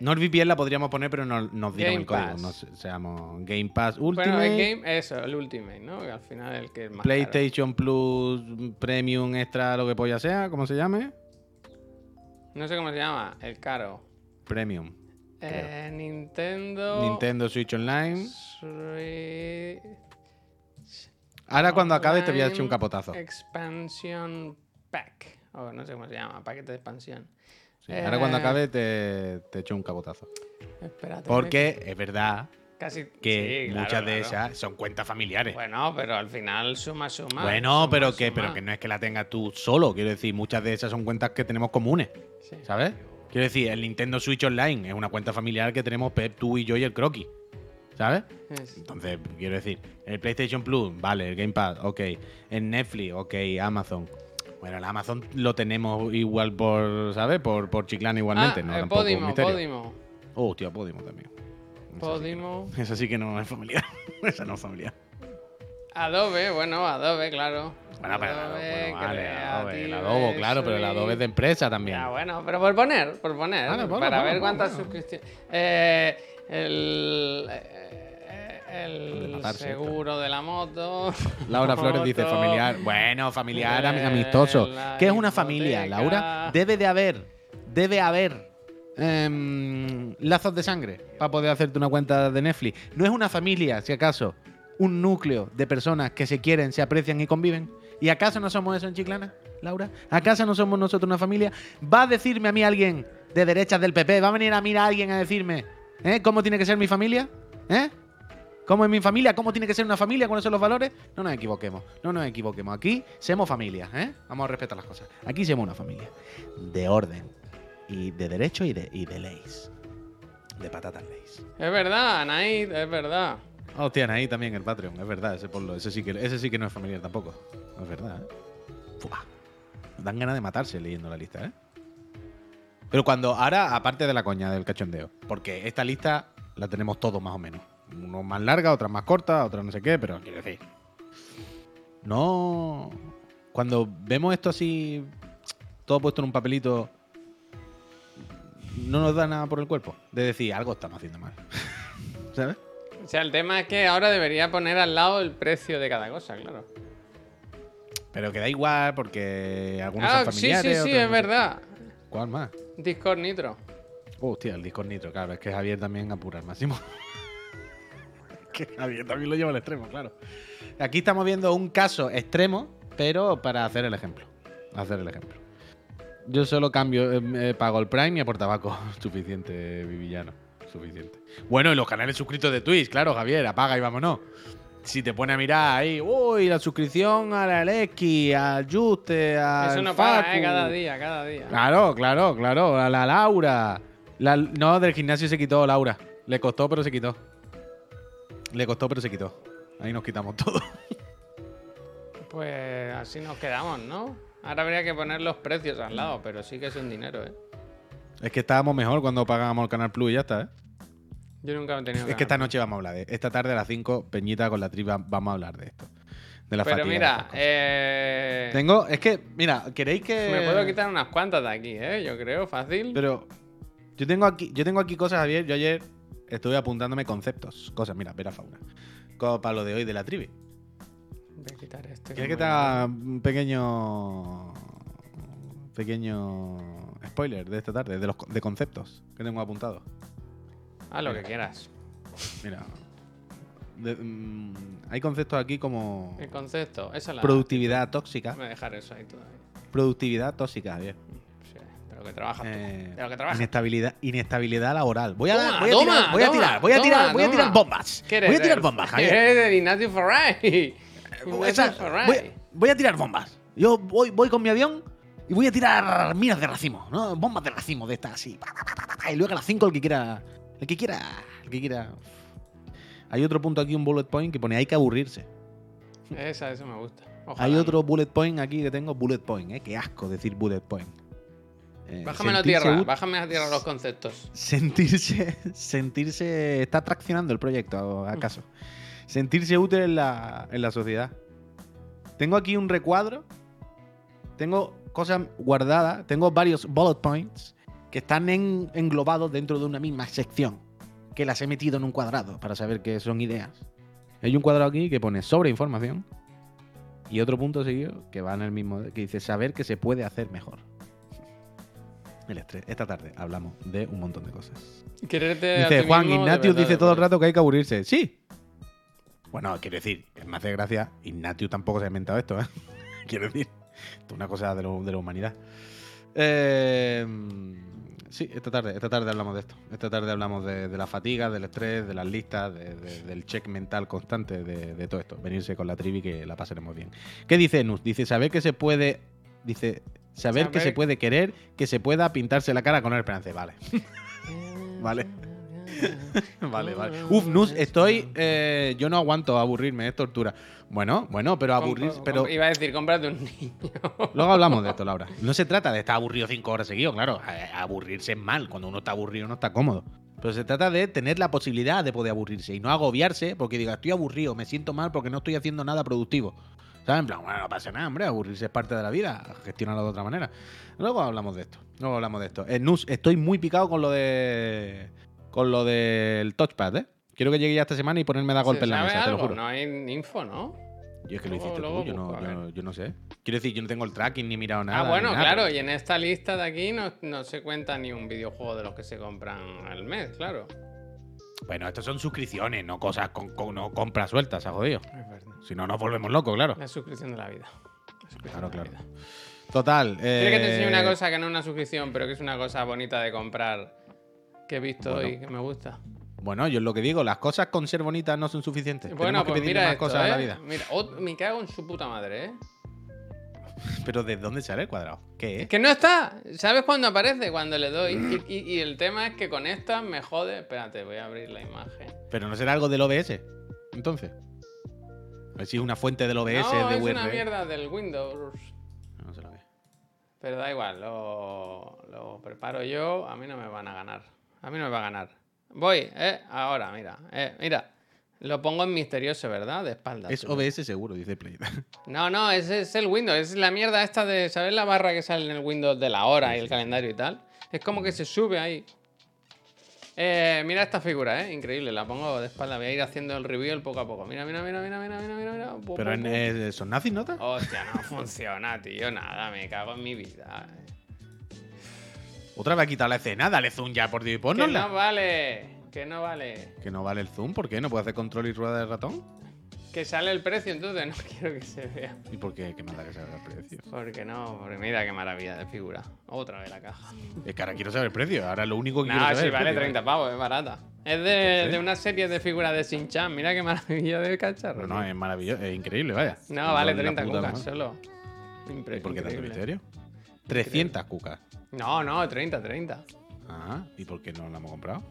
B: NordVPN la podríamos poner, pero no, nos dieron
A: Game
B: el código. No se- seamos Game Pass
A: bueno,
B: Ultimate,
A: el game, eso, el Ultimate, ¿no? Que al final el que es más caro.
B: PlayStation Plus Premium Extra, lo que polla sea, ¿cómo se llame?
A: No sé cómo se llama, el caro.
B: Premium.
A: Eh, Nintendo.
B: Nintendo Switch Online.
A: Switch
B: Ahora cuando acabe te voy a echar un capotazo.
A: Expansion Pack. O no sé cómo se llama, paquete de expansión.
B: Sí, ahora cuando
A: Eh,
B: acabe te, te echo un capotazo.
A: Espérate.
B: Porque es verdad
A: Casi.
B: que
A: sí, claro,
B: muchas de
A: claro.
B: esas son cuentas familiares.
A: Bueno, pero al final suma, suma.
B: Bueno,
A: suma,
B: pero que,
A: suma.
B: pero que no es que la tengas tú solo. Quiero decir, muchas de esas son cuentas que tenemos comunes,
A: Sí.
B: ¿sabes? Quiero decir, el Nintendo Switch Online es una cuenta familiar que tenemos Pep, tú y yo y el Croqui. ¿Sabes?
A: Es-
B: Entonces, quiero decir, el PlayStation Plus, vale, el Game Pass, ok. El Netflix, ok, Amazon. Bueno, el Amazon lo tenemos igual por, ¿sabes? Por, por Chiclana igualmente,
A: ah,
B: ¿no?
A: eh,
B: Tampoco
A: Podimo. Podimo.
B: Oh, hostia, Podimo también. Esa sí que
A: Podimo.
B: no- Esa sí que no es familiar. Esa no es familiar.
A: Adobe, bueno, Adobe, claro.
B: Bueno, pero el Adobe, bueno, vale, Adobe, el Adobe, claro, pero el Adobe es de empresa también.
A: Ya, bueno, pero por poner, por poner.
B: Vale, ponlo,
A: para
B: ponlo,
A: ver cuántas suscripciones. Eh, el. eh, el seguro de la moto.
B: Laura Flores dice familiar. Bueno, familiar, ami-
A: eh,
B: amistoso. ¿Qué es una familia. Laura? Debe de haber, debe haber em, lazos de sangre para poder hacerte una cuenta de Netflix. No es una familia, si acaso, un núcleo de personas que se quieren, se aprecian y conviven. ¿Y acaso no somos eso en Chiclana, Laura? ¿Acaso no somos nosotros una familia? ¿Va a decirme a mí alguien de derechas del PP? ¿Va a venir a mí alguien a decirme ¿eh? cómo tiene que ser mi familia? ¿Eh? ¿Cómo es mi familia? ¿Cómo tiene que ser una familia? ¿Cuáles son los valores? No nos equivoquemos, no nos equivoquemos. Aquí somos familia, ¿eh? Vamos a respetar las cosas. Aquí somos una familia de orden y de derecho y de, y de leyes. De patatas leyes.
A: Es verdad, Anaid, es verdad.
B: Hostia, ahí también el Patreon, es verdad, ese ponlo, ese sí que, ese sí que no es familiar tampoco. Es verdad, ¿eh? Fua. Dan ganas de matarse leyendo la lista, ¿eh? Pero cuando, ahora, aparte de la coña del cachondeo, porque esta lista la tenemos todos más o menos. Unos más larga, otras más cortas, otras no sé qué, pero quiero decir. No. Cuando vemos esto así, todo puesto en un papelito, no nos da nada por el cuerpo. De decir, algo estamos haciendo mal. ¿Sabes?
A: O sea, el tema es que ahora debería poner al lado el precio de cada cosa, claro.
B: Pero que da igual porque algunos
A: Ah,
B: son
A: sí, sí,
B: familiares.
A: sí,
B: otros
A: es verdad.
B: ¿Cuál más?
A: Discord Nitro.
B: Hostia, el Discord Nitro, claro. Es que Javier también apura al máximo. que Javier también lo lleva al extremo, claro. Aquí estamos viendo un caso extremo, pero para hacer el ejemplo. Hacer el ejemplo. Yo solo cambio, eh, eh, pago el Prime y por tabaco. Suficiente, Vivillano. Suficiente. Bueno, y los canales suscritos de Twitch, claro, Javier, apaga y vámonos. Si te pone a mirar ahí, uy, la suscripción a la Alexi, al Juste, al
A: Eso no
B: Facu.
A: ¿eh? Cada día, cada día.
B: Claro, claro, claro. A la Laura. La- no, del gimnasio se quitó Laura. Le costó, pero se quitó. Le costó, pero se quitó. Ahí nos quitamos todo.
A: Pues así nos quedamos, ¿no? Ahora habría que poner los precios al lado, pero sí que es un dinero, ¿eh?
B: Es que estábamos mejor cuando pagábamos el Canal Plus y ya está, ¿eh?
A: Yo nunca he tenido
B: Es que esta noche vamos a hablar de. Esta tarde a las 5, Peñita con la triba, vamos a hablar de esto. De la
A: Pero
B: fatiga
A: mira, eh...
B: Tengo. Es que, mira, ¿queréis que.?
A: me puedo quitar unas cuantas de aquí, ¿eh? Yo creo, fácil.
B: Pero. Yo tengo aquí, yo tengo aquí cosas, Javier. Yo ayer estuve apuntándome conceptos. Cosas, mira, vera fauna. Como para lo de hoy de la trivi.
A: Voy a quitar este.
B: ¿Quieres que te haga un pequeño. Pequeño. spoiler de esta tarde? De los de conceptos que tengo apuntados.
A: Haz lo que quieras.
B: Mira. de- mm, hay conceptos aquí como.
A: El concepto, esa es la.
B: Productividad tóxica.
A: Voy a dejar eso ahí todavía.
B: Productividad tóxica, Javier.
A: Sí, de lo que trabajas
B: Eh,
A: tú. De lo que trabajas.
B: inestabilidad, inestabilidad laboral. Voy a,
A: Toma,
B: voy a
A: toma,
B: tirar, voy a
A: toma,
B: tirar, voy a tirar, voy a tirar bombas. Voy a tirar bombas, Javier.
A: Eres de Ignacio Ferrari.
B: Esa-
A: Ignacio Ferrari.
B: voy, voy a tirar bombas. Yo voy, voy con mi avión y voy a tirar minas de racimo, ¿no? Bombas de racimo de estas así. Y luego a las 5 el que quiera. El que quiera. El que quiera. Hay otro punto aquí, un bullet point que pone hay que aburrirse.
A: Esa, eso me gusta. Ojalá,
B: Hay otro bullet point aquí que tengo, bullet point, ¿eh? Qué asco decir bullet point. Eh,
A: Bájame a
B: sentirse
A: tierra, bájame a tierra los conceptos.
B: sentirse, sentirse, está traccionando el proyecto, ¿acaso? Sentirse útil en la, en la sociedad. Tengo aquí un recuadro, tengo cosas guardadas, tengo varios bullet points que están en- englobados dentro de una misma sección, que las he metido en un cuadrado para saber que son ideas. Hay un cuadrado aquí que pone sobre información y otro punto seguido que va en el mismo, que dice saber que se puede hacer mejor. El estrés. Esta tarde hablamos de un montón de cosas.
A: Quererte a
B: Dice
A: ti
B: Juan,
A: mismo,
B: Ignatius
A: verdad,
B: dice todo el rato que hay que aburrirse. Sí. Bueno, quiero decir, me hace gracia, Ignatius tampoco se ha inventado esto, ¿eh? quiero decir, una cosa de, lo- de la humanidad. Eh, sí, esta tarde, esta tarde hablamos de esto. Esta tarde hablamos de, de la fatiga, del estrés, de las listas, de- de- del check mental constante, de, todo esto. Venirse con la trivi que la pasaremos bien. ¿Qué dice Nus? Dice, saber que se puede... Dice, saber, que
A: Saber-
B: se puede querer, que se pueda pintarse la cara con el esperanza. Vale. Vale. Vale, vale. Uf, Nus, estoy. eh, yo no aguanto aburrirme, es tortura. Bueno, bueno, pero aburrirse.
A: Compra-
B: Pero
A: Iba a decir, cómprate un niño.
B: luego hablamos de esto, Laura. No se trata de estar aburrido cinco horas seguidos, claro. Aburrirse es mal. Cuando uno está aburrido no está cómodo. Pero se trata de tener la posibilidad de poder aburrirse y no agobiarse porque diga, estoy aburrido, me siento mal porque no estoy haciendo nada productivo. ¿Sabes? En plan, bueno, no pasa nada, hombre, aburrirse es parte de la vida, gestionarlo de otra manera. Luego hablamos de esto. Luego hablamos de esto. Eh, Nus, estoy muy picado con lo de. Con lo del touchpad, ¿eh? Quiero que llegue ya esta semana y ponerme a dar golpe
A: ¿Se
B: en la mesa, te lo
A: algo?
B: juro.
A: No hay info, ¿no?
B: Yo es que lo hiciste tú, yo no,
A: busco, a
B: yo,
A: ver.
B: yo no sé. Quiero decir, yo no tengo el tracking ni he mirado nada.
A: ah, bueno,
B: nada,
A: claro, y en esta lista de aquí no, no se cuenta ni un videojuego de los que se compran al mes, claro.
B: Bueno, estas son suscripciones, no cosas con, con- no compras sueltas, ha jodido.
A: Es verdad.
B: Si no, nos volvemos locos, claro.
A: La suscripción de la vida. La
B: Claro,
A: de la
B: claro.
A: vida.
B: Total.
A: ¿Quieres que te enseñe una
B: eh,
A: cosa que no es una suscripción, pero que es una cosa bonita de comprar que he visto
B: Bueno.
A: y que me gusta?
B: Bueno, yo es lo que digo, las cosas con ser bonitas no son suficientes.
A: Bueno,
B: Tenemos que
A: pues mira
B: más
A: esto,
B: cosas a
A: ¿eh?
B: la vida.
A: Mira, me cago en su puta madre, ¿eh?
B: Pero ¿de dónde sale el cuadrado? ¿Qué es?
A: Que no está. ¿Sabes cuándo aparece? Cuando le doy. Y, y- y el tema es que con esta me jode. Espérate, voy a abrir la imagen.
B: Pero no será algo del OBS. Entonces. A ver si es una fuente del OBS
A: no,
B: de
A: es una
B: URL.
A: mierda del Windows.
B: No se lo ve.
A: Pero da igual, lo, lo preparo yo. A mí no me van a ganar. A mí no me va a ganar. Voy, eh, ahora, mira, eh, mira. Lo pongo en misterioso, ¿verdad? De espaldas.
B: Es. OBS seguro, dice Play.
A: No, no, ese es el Windows. Es la mierda esta de. ¿Sabes la barra que sale en el Windows de la hora y el calendario y tal? Es como que se sube ahí. Eh, mira esta figura, ¿eh? Increíble. La pongo de espalda. Voy a ir haciendo el review poco a poco. Mira, mira, mira, mira, mira, mira, mira. mira.
B: Pero en, eh, son nazis, ¿nota?
A: Hostia, no funciona, tío. Nada, me cago en mi vida.
B: Otra vez ha quitado la escena, dale zoom ya por Dios y
A: Que no vale. Que no vale.
B: Que no vale el zoom, ¿por qué? ¿No puede hacer control y rueda de ratón?
A: Que sale el precio, entonces no quiero que se vea.
B: ¿Y por qué? ¿Qué manda que salga el precio?
A: Porque no, porque mira qué maravilla de figura. Otra vez la caja.
B: Es que ahora quiero saber el precio. Ahora lo único que quiero
A: No,
B: saber
A: sí,
B: es el
A: vale
B: precio.
A: 30 pavos, es barata. Es de, una serie de figuras de Shin-Chan. Mira qué maravilla de cacharro.
B: No, no, es maravilloso, es increíble, vaya.
A: No, vale
B: Con la
A: 30
B: puta
A: cucas solo.
B: ¿Y
A: Impre-
B: por qué tanto misterio? 300 cucas.
A: No, no, 30, 30.
B: Ah, ¿y por qué no la hemos comprado?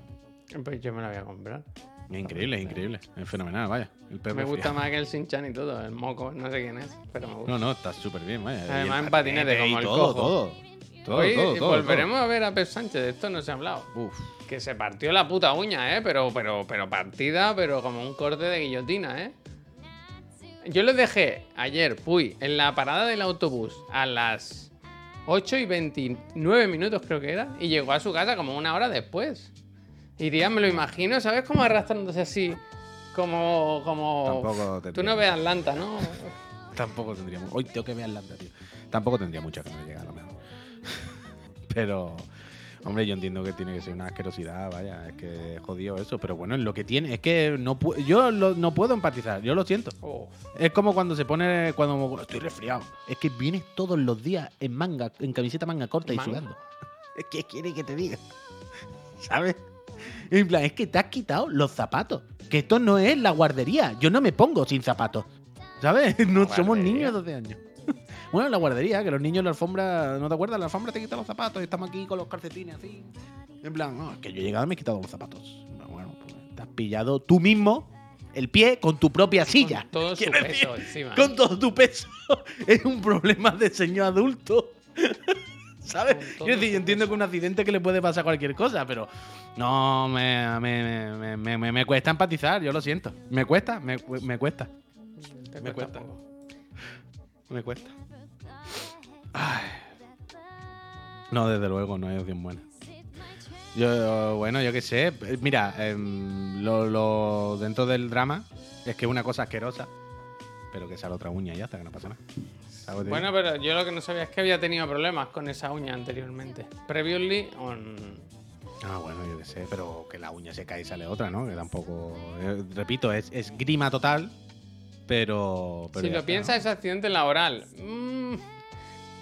A: Pues yo me la voy a comprar.
B: Es increíble, es increíble. Es fenomenal, vaya. El perro
A: Me gusta más que el Shin-Chan y todo. El moco, no sé quién es, pero me gusta.
B: No, no, está súper bien, vaya.
A: Además, en patinete, como el
B: todo,
A: cojo.
B: todo. Todo,
A: Hoy
B: todo, todo,
A: volveremos a ver a Pep Sánchez. De esto no se ha hablado.
B: Uf.
A: Que se partió la puta uña, ¿eh? Pero, pero, pero partida, pero como un corte de guillotina, ¿eh? Yo lo dejé ayer, puy, en la parada del autobús a las 8 y 29 minutos creo que era, y llegó a su casa como una hora después. Iría, me lo imagino, ¿sabes? Como arrastrándose así, como... como...
B: Tampoco
A: Tú
B: tendría-
A: no ves Atlanta, ¿no?
B: Tampoco tendríamos. Hoy tengo que ver Atlanta, tío. Tampoco tendría mucha que me llega a lo mejor. Pero, hombre, yo entiendo que tiene que ser una asquerosidad, vaya, es que jodido eso. Pero bueno, es lo que tiene. Es que no pu- yo lo- no puedo empatizar, yo lo siento.
A: Uf.
B: Es como cuando se pone, cuando estoy resfriado. Es que vienes todos los días en manga, en camiseta manga corta y
A: ¿Manga?
B: sudando. Es que quiere que te diga. ¿Sabes? En plan, es que te has quitado los zapatos. Que esto no es la guardería. Yo no me pongo sin zapatos. ¿Sabes? No somos
A: guardería?
B: niños de 12 años. Bueno, en la guardería, que los niños en la alfombra, ¿no te acuerdas? La alfombra te quitan los zapatos y estamos aquí con los calcetines así. En plan, no, es que yo he llegado y me he quitado los zapatos. Bueno, Bueno, pues te has pillado tú mismo el pie con tu propia silla.
A: Con todo su
B: Quiero decir,
A: peso encima.
B: con todo tu peso. Es un problema de señor adulto. ¿Sabes? Quiero decir, yo entiendo
A: peso.
B: que un accidente que le puede pasar cualquier cosa, pero no me, me, me, me- me- me cuesta empatizar, yo lo siento. Me cuesta, me, me cuesta, Me
A: cuesta
B: me cuesta. Ay. No, desde luego, no hay opción buena. Yo, bueno, yo qué sé. Mira, em, lo, lo- dentro del drama es que es una cosa asquerosa, pero que sale otra uña y ya está, que no pasa nada. ¿Sabes lo que te
A: Bueno, pero yo lo que no sabía es que había tenido problemas con esa uña anteriormente. Previously on.
B: Ah, bueno, yo qué sé, pero que la uña se cae y sale otra, ¿no? Que tampoco. eh, repito, es, es grima total, pero. pero
A: si lo
B: está,
A: piensas, es accidente laboral. Mm,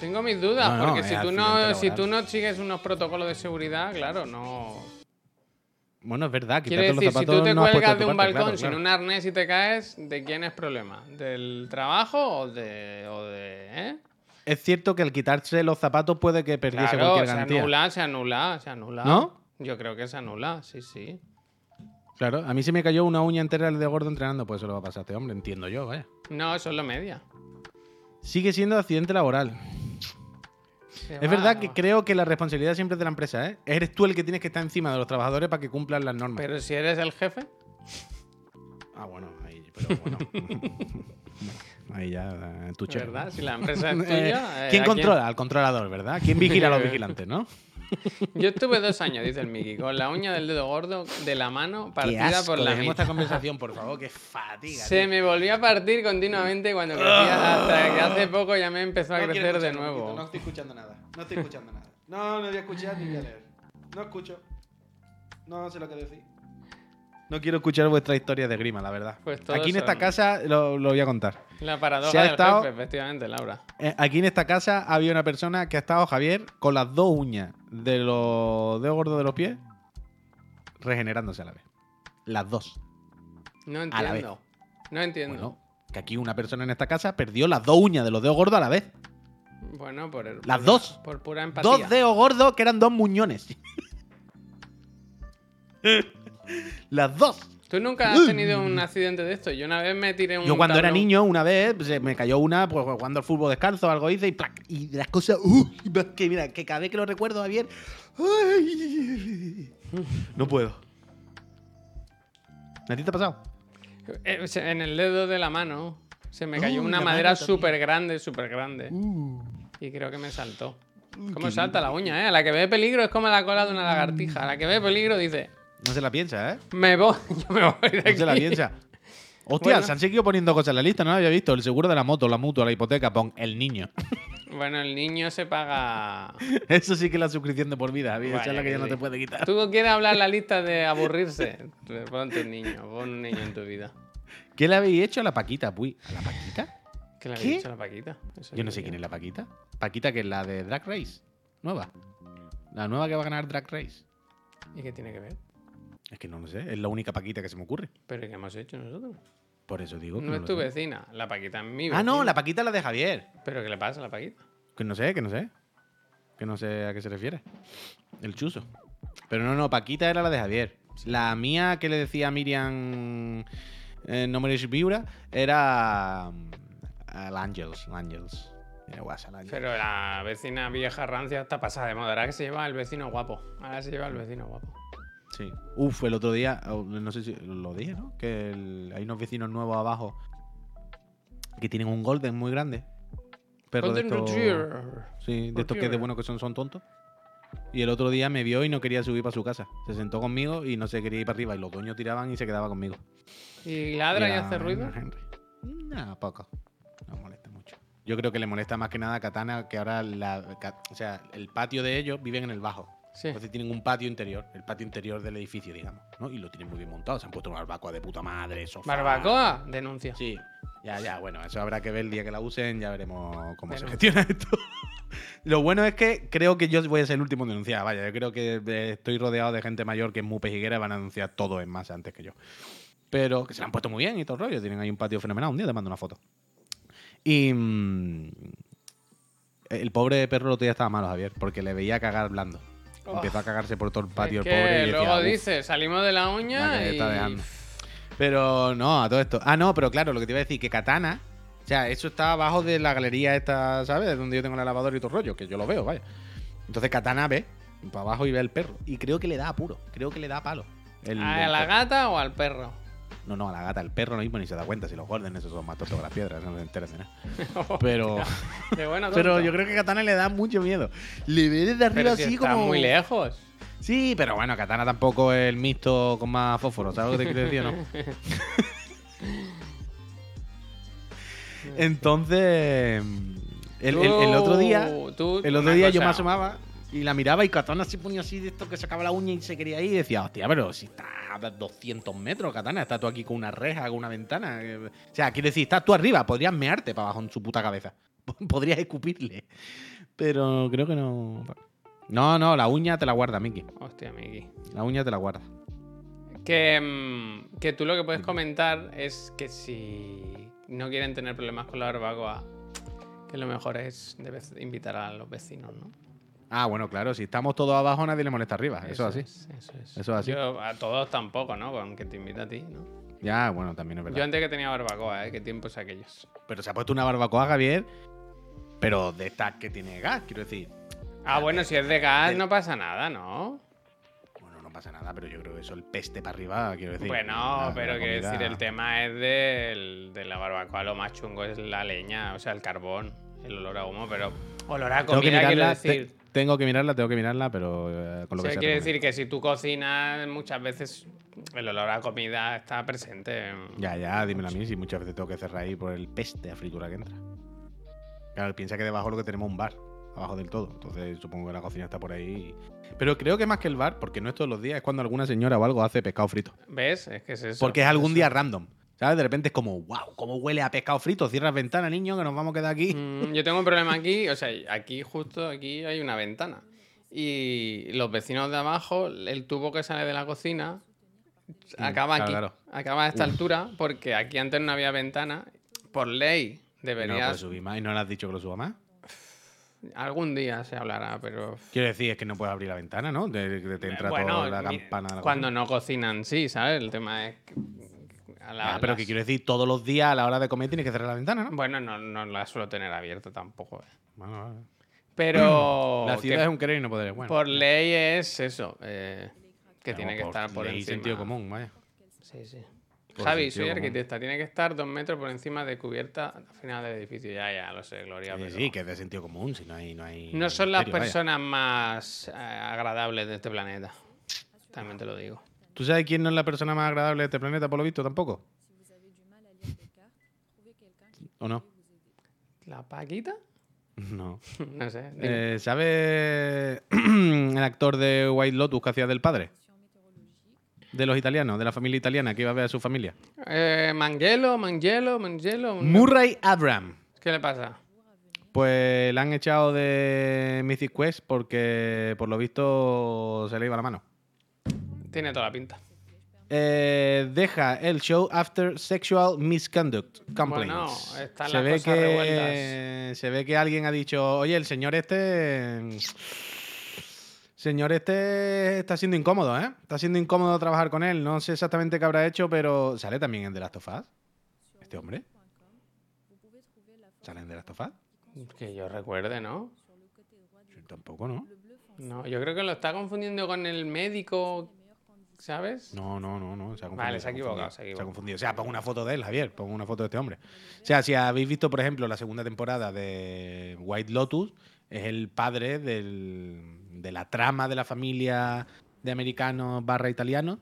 A: tengo mis dudas,
B: No, no,
A: porque
B: es
A: si tú no, si tú no sigues unos protocolos de seguridad, claro, no.
B: ¿no? Bueno, es verdad, quitarte
A: decir,
B: los
A: si tú te cuelgas de un
B: parte,
A: balcón
B: claro,
A: sin
B: claro.
A: un arnés y te caes, ¿de quién es problema? ¿Del trabajo o de. o de ¿eh?
B: Es cierto que al quitarse los zapatos puede que perdiese
A: Claro,
B: cualquier
A: se
B: garantía.
A: anula, se anula, se anula.
B: ¿No?
A: Yo creo que se anula, sí, sí.
B: Claro, a mí se me cayó una uña entera de gordo entrenando, pues eso le va a pasar a este hombre, entiendo yo, vaya.
A: No, eso es lo media.
B: Sigue siendo accidente laboral.
A: Se
B: Es
A: va,
B: verdad que creo que la responsabilidad siempre es de la empresa, ¿eh? Eres tú el que tienes que estar encima de los trabajadores para que cumplan las normas.
A: Pero si eres el jefe,
B: Ah, bueno, ahí, pero bueno. ahí ya, eh, tu.
A: ¿verdad? Si la empresa es
B: Eh,
A: tuya. eh,
B: ¿Quién
A: ¿a
B: controla? Al controlador, ¿verdad? ¿Quién vigila a los vigilantes, no?
A: Yo estuve dos años, dice el Miki, con la uña del dedo gordo de la mano
B: Qué
A: partida
B: asco,
A: por la mitad.
B: esta conversación, por favor, que fatiga.
A: Se
B: tío.
A: me volvió a partir continuamente cuando crecía, hasta que hace poco ya me empezó a
B: No
A: crecer de nuevo.
B: No estoy escuchando nada. No estoy escuchando nada. No, no voy a escuchar ni voy a leer. No escucho. No sé lo que decís. No quiero escuchar vuestra historia de grima, la verdad.
A: Pues
B: Aquí en esta
A: son-
B: casa lo, lo voy a contar.
A: La paradoja
B: Se ha
A: del
B: estado-
A: jefe, efectivamente, Laura.
B: Eh, Aquí en esta casa había una persona que ha estado, Javier, con las dos uñas de los dedos gordos de los pies regenerándose a la vez. Las dos.
A: No
B: A la vez.
A: entiendo. No entiendo.
B: Bueno, que aquí una persona en esta casa perdió las dos uñas de los dedos gordos a la vez.
A: Bueno, por el-
B: Las
A: por-
B: dos.
A: Por pura empatía.
B: Dos dedos gordos que eran dos muñones. las dos.
A: ¿Tú nunca has tenido un accidente de esto? Yo una vez me tiré un
B: Yo cuando era
A: tablón-
B: niño, una vez, se me cayó una, pues jugando al fútbol descalzo, algo hice y ¡plac! Y las cosas, ¡uh! que mira, que cada vez que lo recuerdo, Javier, ¡ay! no puedo. ¿A ti te ha pasado?
A: Eh, En el dedo de la mano se me cayó
B: Uy,
A: una madera súper grande, súper grande.
B: Uh.
A: Y creo que me saltó. ¿Cómo salta la uña, eh? A la que ve peligro es como la cola de una lagartija. A la que ve peligro dice,
B: No se la piensa, ¿eh?
A: me voy, yo me voy de aquí.
B: No se la piensa. Hostia,
A: Bueno.
B: se han seguido poniendo cosas en la lista, no lo había visto. El seguro de la moto, la mutua, la hipoteca, pon el niño.
A: Bueno, el niño se paga...
B: Eso sí que es la suscripción de por vida, Javier. Esa es
A: Vaya
B: la que
A: que
B: ya no
A: sí.
B: te puede quitar.
A: ¿Tú quieres hablar la lista de aburrirse? Ponte un niño, pon un niño en tu vida.
B: ¿Qué le habéis hecho a la Paquita, Puy? ¿A la Paquita?
A: ¿Qué le
B: ¿Qué?
A: habéis dicho a la Paquita? Eso
B: Yo no sé quién es la Paquita. Paquita, que es la de Drag Race. Nueva. La nueva que va a ganar Drag Race.
A: ¿Y qué tiene que ver?
B: Es que no lo sé. Es la única Paquita que se me ocurre.
A: ¿Pero qué hemos hecho nosotros?
B: Por eso digo que
A: No
B: no
A: es tu
B: sé.
A: vecina, la Paquita es mi vecina.
B: Ah, no, la Paquita es la de Javier.
A: ¿Pero qué le pasa a la Paquita?
B: Que no sé, que no sé. Que no sé a qué se refiere. El chuso. Pero no, no, Paquita era la de Javier. La mía que le decía a Miriam eh, no me Viura era mm, el Angels. El Angels.
A: Pero la vecina vieja rancia está pasada de moda. Ahora que se lleva el vecino guapo. Ahora se lleva el vecino guapo.
B: Sí. Uf, el otro día, oh, no sé si lo dije, ¿no? Que el- hay unos vecinos nuevos abajo que tienen un golden muy grande. Perro de
A: Golden
B: estos,
A: Retriever.
B: sí, de estos que de
A: Retriever.
B: bueno que son, son tontos. Y el otro día me vio y no quería subir para su casa. Se sentó conmigo y no se quería ir para arriba. Y los dueños tiraban y se quedaba conmigo.
A: ¿Y ladra y hace ruido?
B: No, poco. No molesta mucho. Yo creo que le molesta más que nada a Katana que ahora la, o sea, el patio de ellos viven en el bajo.
A: Sí.
B: Entonces tienen un patio interior, el patio interior del edificio, digamos, ¿no? Y lo tienen muy bien montado. Se han puesto una barbacoa de puta madre, sofá.
A: ¿Barbacoa? Denuncia.
B: Sí. Ya, ya, bueno, eso habrá que ver el día que la usen, ya veremos cómo se gestiona esto. Lo bueno es que creo que yo voy a ser el último en denunciar. Vaya, yo creo que eh, estoy rodeado de gente mayor que es muy pejiguera y van a denunciar todo en masa antes que yo. Pero que se lo han puesto muy bien y todo el rollo. Tienen ahí un patio fenomenal. Un día te mando una foto. Y. mm, el pobre perro el otro día estaba malo, Javier, porque le veía cagar blando.
A: Oh.
B: Empezó a cagarse por todo el patio
A: es
B: el pobre.
A: que
B: y decía,
A: luego
B: "Uf".
A: dice, salimos de la uña y...
B: está dejando. Pero no, a todo esto. Ah, no, pero claro, lo que te iba a decir, que Katana. O sea, eso está abajo de la galería esta, ¿sabes? Donde yo tengo la lavadora y todo el rollo, que yo lo veo, vaya. Entonces Katana ve para abajo y ve el perro. Y creo que le da apuro. Creo que le da palo. El-
A: ¿A
B: el
A: la
B: perro.
A: gata o al perro?
B: No, no, a la gata. El perro no mismo ni se da cuenta. Si los Golden esos son más tontos que las piedras. No se enteran de nada. Pero,
A: bueno,
B: pero
A: tonto.
B: yo creo que Katana le da mucho miedo. Le ve desde arriba
A: Pero si
B: así
A: está
B: como...
A: muy lejos.
B: Sí, pero bueno, Katana tampoco es el mixto con más fósforo, ¿sabes lo que te quiero decir o no? Entonces, el, el- el otro día, el otro día yo me asomaba y la miraba y Katana se ponía así de esto que sacaba la uña y se quería ir y decía, hostia, pero si está a 200 metros, Katana, estás tú aquí con una reja, con una ventana. eh, O sea, quiero decir, estás tú arriba, podrías mearte para abajo en su puta cabeza. Podrías escupirle. Pero creo que no. No, no, la uña te la guarda, Miki.
A: Hostia, Miki.
B: La uña te la guarda.
A: Que, mm, que tú lo que puedes comentar es que si no quieren tener problemas con la barbacoa, que lo mejor es invitar a los vecinos, ¿no?
B: Ah, bueno, claro, si estamos todos abajo, nadie le molesta arriba. Eso, es así.
A: es, eso es.
B: Eso es así.
A: Yo a todos tampoco, ¿no? Aunque te invita a ti, ¿no?
B: Ya, bueno, también es verdad.
A: Yo antes que tenía barbacoa, ¿eh? ¿Qué tiempos aquellos?
B: Pero se ha puesto una barbacoa, Javier, pero de estas que tiene gas, quiero decir.
A: Ah, bueno, si es de gas no pasa nada, ¿no?
B: Bueno, no pasa nada, pero yo creo que eso el peste para arriba, quiero decir.
A: bueno,
B: La-
A: pero
B: la
A: quiero
B: comida-
A: decir, el tema es del- de la barbacoa, lo más chungo es la leña, o sea, el carbón, el olor a humo, pero olor a
B: Tengo que
A: comida, quiero
B: te-
A: decir.
B: Tengo que mirarla, tengo que mirarla, pero eh, con lo
A: O
B: que
A: sea, quiere decir que si tú cocinas, muchas veces el olor a comida está presente.
B: Ya, ya, dímelo a mí, si muchas veces tengo que cerrar ahí por el peste a fritura que entra. Claro, piensa que debajo lo que tenemos un bar, abajo del todo. Entonces supongo que la cocina está por ahí. Pero creo que más que el bar, porque no es todos los días, es cuando alguna señora o algo hace pescado frito.
A: ¿Ves? Es que es eso.
B: Porque es algún
A: eso.
B: día random. ¿Sabes? De repente es como, wow, ¿cómo huele a pescado frito? Cierras ventana, niño, que nos vamos a quedar aquí.
A: Mm, yo tengo un problema aquí, o sea, aquí justo aquí hay una ventana. Y los vecinos de abajo, el tubo que sale de la cocina acaba
B: Mm, claro,
A: aquí,
B: claro.
A: acaba a esta altura, porque aquí antes no había ventana. Por ley
B: Y no lo puedes subir más y no le has dicho que lo suba más.
A: algún día se hablará, pero.
B: Quiero decir, es que no puedes abrir la ventana, ¿no? De, de- te entra
A: bueno,
B: toda la campana. la
A: cuando
B: cocina.
A: no cocinan, sí, ¿sabes? El tema es. que a la-
B: Ah, pero
A: las-
B: que quiero decir, todos los días a la hora de comer tienes que cerrar la ventana, ¿no?
A: Bueno, no, no la suelo tener abierta tampoco. eh.
B: Bueno, vale.
A: Pero.
B: la ciudad es un querer y no poder. Bueno,
A: Por ley es eso. eh, que
B: Claro,
A: tiene que estar por
B: ley
A: encima.
B: sentido común, vaya.
A: Sí, sí.
B: Por
A: Javi, soy
B: común.
A: arquitecta. Tiene que estar dos metros por encima de cubierta al final del edificio. Ya, ya, lo sé, Gloria.
B: Sí,
A: pero
B: sí, que es de sentido común, si no hay. No, hay
A: No son las
B: vaya.
A: personas más eh, agradables de este planeta. También te lo digo.
B: ¿Tú sabes quién no es la persona más agradable de este planeta, por lo visto, tampoco? ¿O no?
A: ¿La Paquita?
B: No.
A: no sé.
B: Eh, ¿Sabes el actor de White Lotus que hacía del padre? De los italianos, de la familia italiana que iba a ver a su familia.
A: Eh, Mangelo, Mangelo.
B: Murray Abram.
A: ¿Qué le pasa?
B: Pues la han echado de Mythic Quest porque por lo visto se le iba la mano.
A: Tiene toda la pinta.
B: Eh, deja el show after sexual misconduct complaints.
A: Bueno, están
B: se
A: las
B: ve
A: cosas
B: que
A: revueltas.
B: se ve que alguien ha dicho, oye, el señor este, señor este está siendo incómodo, ¿eh? Está siendo incómodo trabajar con él. No sé exactamente qué habrá hecho, pero sale también en The Last of Us. Este hombre. ¿Sale en The Last of Us?
A: Que yo recuerde, ¿no?
B: Yo tampoco, ¿no?
A: No, yo creo que lo está confundiendo con el médico, ¿sabes?
B: No, no, no, no. Se ha confundido,
A: Vale, se ha equivocado,
B: confundido,
A: se ha equivocado.
B: confundido. O sea, pongo una foto de él, Javier. Pongo una foto de este hombre. O sea, si habéis visto, por ejemplo, la segunda temporada de White Lotus, es el padre del- de la trama de la familia de americanos barra italianos.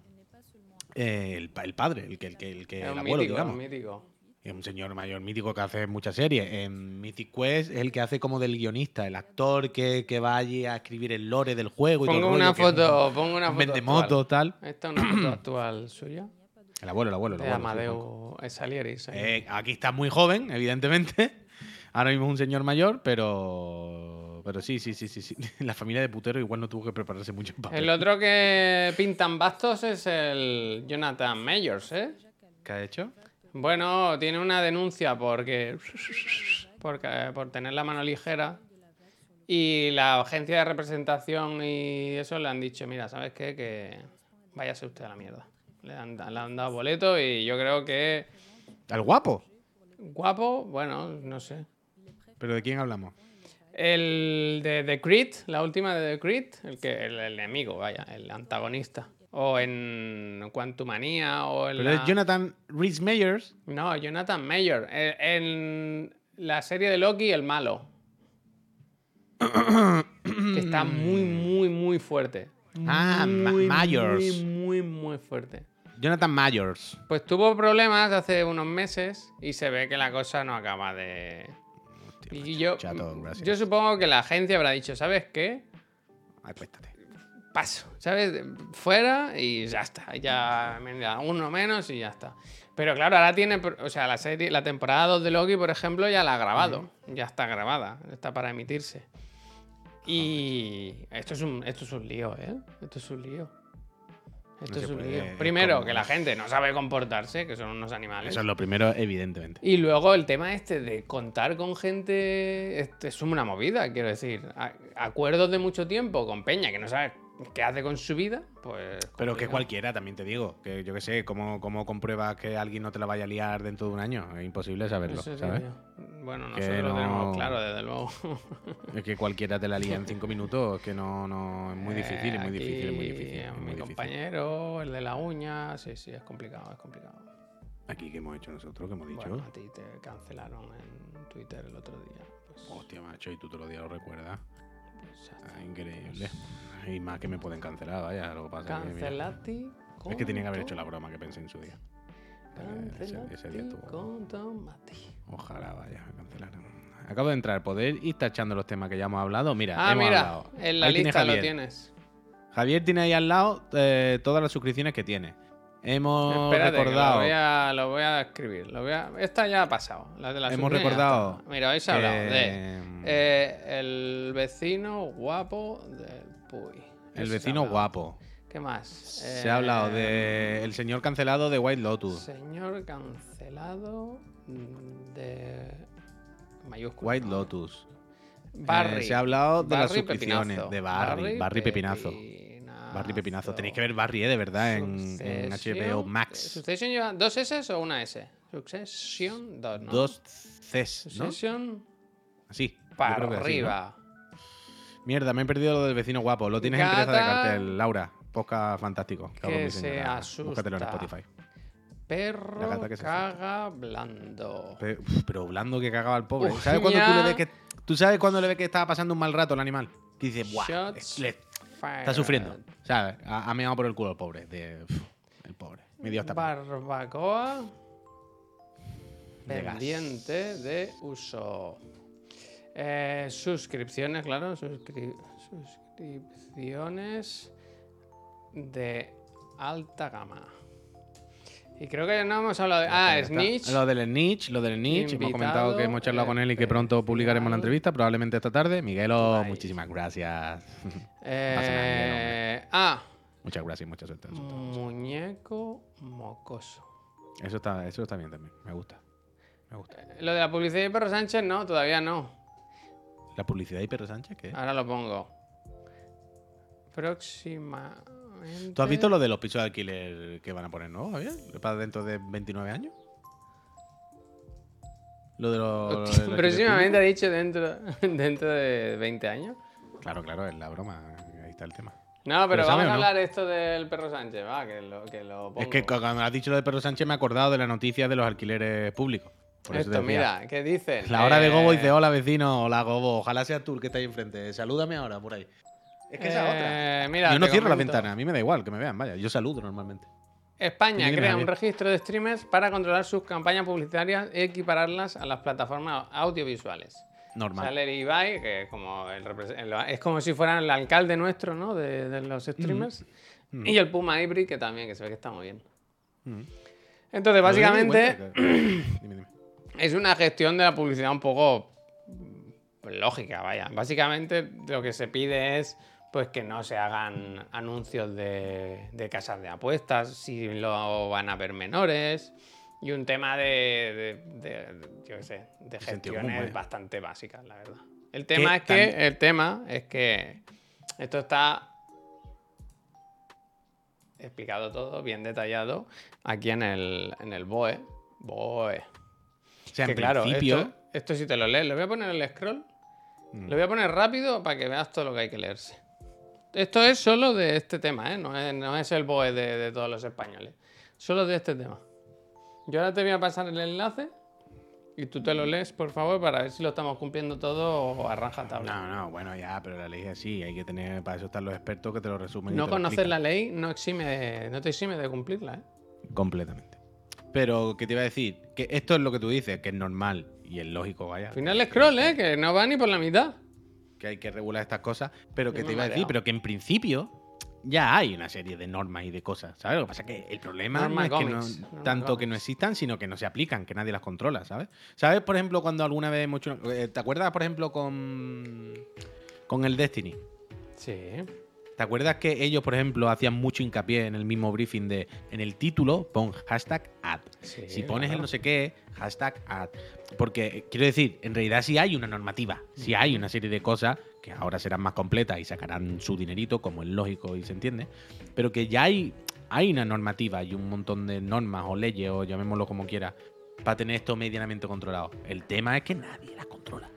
B: Eh, el, el padre, el que, el que, el, que
A: Es
B: el abuelo,
A: mítico,
B: digamos.
A: mítico.
B: Es un señor mayor mítico que hace muchas series. En Mythic Quest es el que hace como del guionista, el actor que, que va allí a escribir el lore del juego. y todo
A: Pongo una
B: es
A: foto, pongo una
B: un
A: foto.
B: vendemotos, tal.
A: Esta es una foto actual suya.
B: El abuelo, el abuelo. el abuelo, sí.
A: Amadeo Salieri. sí.
B: Eh, aquí está muy joven, evidentemente. Ahora mismo es un señor mayor, pero. Pero sí, sí, sí, sí, sí. La familia de putero igual no tuvo que prepararse mucho papel.
A: El otro que pintan bastos es el Jonathan Mayors, ¿eh?
B: ¿Qué ha hecho?
A: Bueno, tiene una denuncia porque, porque por tener la mano ligera y la agencia de representación y eso le han dicho, mira, ¿sabes qué? Que váyase usted a la mierda. Le han, le han dado boleto y yo creo que
B: ¿Al guapo?
A: guapo, bueno, no sé.
B: ¿Pero de quién hablamos?
A: El de The Creed, la última de The Creed, el, que, el, el enemigo, vaya, el antagonista. O en Quantumania o en
B: Pero
A: la...
B: es Jonathan Rhys Meyers.
A: No, Jonathan Mayer. Eh, En la serie de Loki, el malo. que está muy, muy, muy fuerte.
B: Ah,
A: Muy,
B: Myers.
A: Muy, muy, muy fuerte.
B: Jonathan Myers.
A: Pues tuvo problemas hace unos meses y se ve que la cosa no acaba de. Y yo,
B: chato,
A: yo supongo que la agencia habrá dicho, ¿sabes qué?
B: Acuéstate.
A: Paso, ¿sabes? Fuera y ya está. Ya uno menos y ya está. Pero claro, ahora tiene, o sea, la serie, la temporada 2 de Loki, por ejemplo, ya la ha grabado. Ya está grabada, está para emitirse. Y esto es un, esto es un lío, ¿eh? Esto es un lío. Esto
B: No
A: es un lío. Primero, que la gente no sabe comportarse, que son unos animales.
B: Eso es lo primero, evidentemente.
A: Y luego el tema este de contar con gente este es una movida, quiero decir. Acuerdos de mucho tiempo con Peña que no sabe qué hace con su vida, pues.
B: Pero que cualquiera, también te digo. Que yo qué sé, ¿cómo, ¿cómo compruebas que alguien no te la vaya a liar dentro de un año? Es imposible saberlo,
A: Eso. Bueno,
B: Que
A: nosotros lo
B: no-
A: tenemos claro, desde luego.
B: Es que cualquiera te la lía en cinco minutos, es que no, no, es muy difícil, es muy
A: Eh,
B: difícil, es muy difícil. es
A: Mi
B: muy difícil.
A: compañero, el de la uña, sí, sí, es complicado, es complicado.
B: Aquí, ¿qué hemos hecho nosotros? ¿Qué hemos dicho?
A: Bueno, a ti te cancelaron en Twitter el otro día. Pues,
B: Hostia, macho, y tú todos los días lo recuerdas.
A: pues.
B: Ah, increíble. Y más que me pueden cancelar, vaya, lo que pasa es que, mira,
A: Cancelati.
B: es que tenía que haber hecho la broma que pensé en su día. Ese- ese día
A: con tomate.
B: Ojalá, vaya, me cancelaran. Acabo de entrar, ¿poder ir tachando los temas que ya hemos hablado? Mira,
A: Ah,
B: hemos
A: mira,
B: hablado.
A: en la
B: Ahí tiene
A: lista lo tienes.
B: Javier tiene ahí al lado eh, todas las suscripciones que tiene. Hemos
A: Espérate,
B: recordado.
A: lo voy, a, lo voy a escribir. Lo voy a- esta ya ha pasado. La de la
B: Hemos recordado.
A: Mira, habéis hablado de eh, el vecino guapo del
B: El vecino guapo.
A: ¿Qué más?
B: Se ha hablado
A: Eh,
B: de el señor cancelado de White Lotus.
A: Señor cancelado de mayúscula.
B: White Lotus.
A: Barry.
B: Eh, se ha hablado de las
A: Barry
B: suscripciones,
A: Pepinazo.
B: de Barry, Barry Pepinazo. Barry Pepinazo. Tenéis que ver Barry, eh, de verdad, en, en. HBO Max.
A: ¿Succession lleva dos S o una S? Succession, dos, ¿no?
B: Dos Cs, ¿no?
A: Succession
B: Así.
A: para arriba.
B: Mierda, me he perdido lo del vecino guapo. Lo tienes en
A: Gata-
B: presa de cartel, Laura. Poca fantástico. En
A: Que
B: mi
A: se asusta.
B: Búscatelo en Spotify.
A: Perro
B: que
A: caga blando.
B: Pe- uf, Pero blando que cagaba el pobre. ¿Sabes cuando tú le ves que. Tú sabes cuando le ves que estaba pasando un mal rato el animal? Que dices, ¡buah! Es- le- está sufriendo. ¿Sabes? Ha, ha meado por el culo el pobre. De, uf, el pobre. Me dio hasta pena.
A: Barbacoa. Pendiente de uso. Eh, suscripciones, claro. suscri- suscripciones de alta gama. Y creo que no hemos hablado de. Ah,
B: Ya está.
A: Snitch.
B: Lo del Snitch, lo del Snitch. Hemos comentado que hemos charlado con él y que pronto publicaremos la entrevista, probablemente esta tarde. Miguelo, muchísimas gracias.
A: Eh,
B: nada,
A: ah,
B: Muchas gracias y mucha suerte.
A: muñeco mocoso.
B: Eso está, eso está bien también. Me gusta. Me gusta.
A: Lo de la publicidad de Perro Sánchez, no, todavía no.
B: ¿La publicidad de Pedro Sánchez qué?
A: Ahora lo pongo. Próximamente.
B: ¿Tú has visto lo de los pisos de alquiler que van a poner nuevos, Javier? ¿Para dentro de 29 años? Lo de los. lo del
A: Próximamente ha dicho dentro, dentro de 20 años.
B: Claro, claro, es la broma. Ahí está el tema.
A: No, pero
B: ¿Pero
A: vamos a
B: no?
A: hablar esto del perro Sánchez, va, que lo, que lo pongo.
B: Es que cuando has dicho lo de Pedro Sánchez me he acordado de la noticia de los alquileres públicos. Por
A: Esto, mira, ¿qué dicen?
B: La hora de
A: Eh,
B: Gobo dice, hola vecino, hola Gobo, ojalá sea tú el que está ahí enfrente. Salúdame ahora por ahí. Es que esa es otra.
A: eh, Mira,
B: Yo no cierro la
A: comento.
B: ventana, a mí me da igual que me vean, vaya. Yo saludo normalmente.
A: España
B: Dime,
A: crea un registro de streamers para controlar sus campañas publicitarias y equipararlas a las plataformas audiovisuales.
B: Normal.
A: Sale el Ibai, que es como, el es como si fuera el alcalde nuestro, ¿no? De, de los streamers. Y el Puma Hybrid, que también, que se ve que está muy bien.
B: Mm.
A: Entonces,
B: Pero dime
A: básicamente, es una gestión de la publicidad un poco mm, lógica, vaya. Básicamente, lo que se pide es pues que no se hagan anuncios de, de casas de apuestas, si lo van a ver menores. Y un tema de, de- de- de- yo qué sé, de gestiones
B: común,
A: bastante básicas, la verdad. El tema es que,
B: tan-
A: el tema es que esto está explicado todo, bien detallado, aquí en el, en el BOE. BOE.
B: O sea,
A: que
B: en
A: claro,
B: principio,
A: esto, esto sí te lo lees. Le voy a poner el scroll
B: Mm.
A: Lo voy a poner rápido para que veas todo lo que hay que leerse. Esto es solo de este tema, ¿eh? No es, no es el BOE de, de todos los españoles. Solo de este tema. Yo ahora te voy a pasar el enlace y tú te lo lees, por favor, para ver si lo estamos cumpliendo todo o a rajatabla.
B: No, no, bueno, ya, pero la ley es así. Hay que tener, para eso están los expertos que te lo resumen.
A: No
B: lo
A: conocer la ley no, exime no te exime de cumplirla, ¿eh?
B: Completamente. Pero, ¿qué te iba a decir? Que esto es lo que tú dices, que es normal y es lógico, vaya.
A: Al final scroll, ¿eh? Que no va ni por la mitad.
B: Que hay que regular estas cosas. Pero, que te iba a decir? Pero que en principio ya hay una serie de normas y de cosas, ¿sabes? Lo que pasa es que el problema no es que no,
A: norma
B: tanto que no existan, sino que no se aplican, que nadie las controla, ¿sabes? ¿Sabes, por ejemplo, cuando alguna vez hemos hecho... eh, ¿Te acuerdas, por ejemplo, con, con el Destiny?
A: Sí.
B: ¿Te acuerdas que ellos, por ejemplo, hacían mucho hincapié en el mismo briefing de en el título pon hashtag ad?
A: Sí,
B: si pones el no sé qué, hashtag ad. Porque eh, quiero decir, en realidad sí hay una normativa, sí hay una serie de cosas que ahora serán más completas y sacarán su dinerito, como es lógico y se entiende, pero que ya hay, hay una normativa y un montón de normas o leyes o llamémoslo como quiera para tener esto medianamente controlado. El tema es que nadie las controla.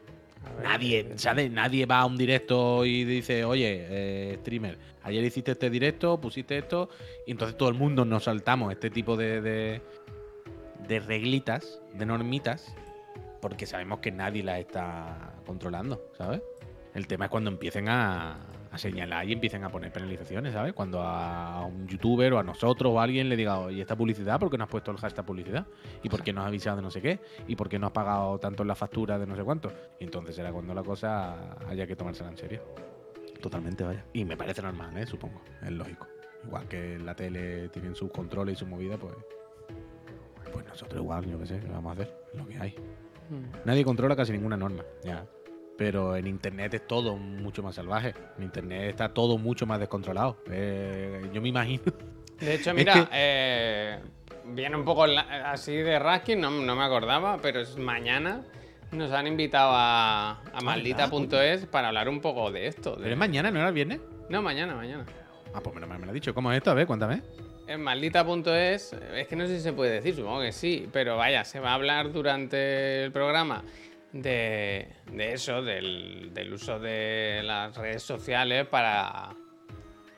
B: Nadie,
A: eh,
B: ¿sabes? Nadie va a un directo y dice, oye, eh, streamer, ayer hiciste este directo, pusiste esto, y entonces todo el mundo nos saltamos este tipo de, de, de reglitas, de normitas, porque sabemos que nadie las está controlando, ¿sabes? El tema es cuando empiecen a, a señalar y empiecen a poner penalizaciones, ¿sabes? Cuando a un youtuber o a nosotros o a alguien le diga, oye, esta publicidad, ¿por qué no has puesto el hashtag publicidad? ¿Y por qué no has avisado de no sé qué? ¿Y por qué no has pagado tanto en la factura de no sé cuánto? Y entonces será cuando la cosa haya que tomársela en serio. Totalmente, vaya. Y me parece normal, ¿eh? Supongo. Es lógico. Igual que en la tele tienen sus controles y su movida, pues... Pues nosotros igual, yo qué sé, ¿qué vamos a hacer? Es lo que hay.
A: mm.
B: Nadie controla casi ninguna norma, ya. Pero en internet es todo mucho más salvaje. En internet está todo mucho más descontrolado. Eh, yo me imagino.
A: De hecho,
B: Es
A: mira,
B: que-
A: eh, viene un poco así de rasking, no, no me acordaba, pero es mañana nos han invitado a, a maldita.es para hablar un poco de esto. de-
B: ¿Pero es mañana, no era el viernes?
A: No, mañana, mañana.
B: Ah, pues menos mal me lo ha dicho. ¿Cómo es esto? A ver, cuéntame.
A: En maldita.es, es que no sé si se puede decir, supongo que sí, pero vaya, se va a hablar durante el programa de, de eso, del, del uso de las redes sociales para,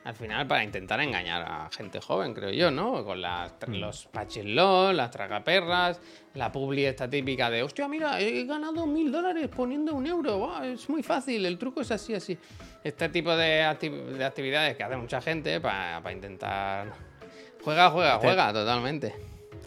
A: al final, para intentar engañar a gente joven, creo yo, ¿no? Con las, los pachillos, las tragaperras, la publi esta típica de, hostia, mira, he ganado mil dólares poniendo un euro, es muy fácil, el truco es así, así. Este tipo de, acti- de actividades que hace mucha gente para intentar... Juega, juega, juega, totalmente.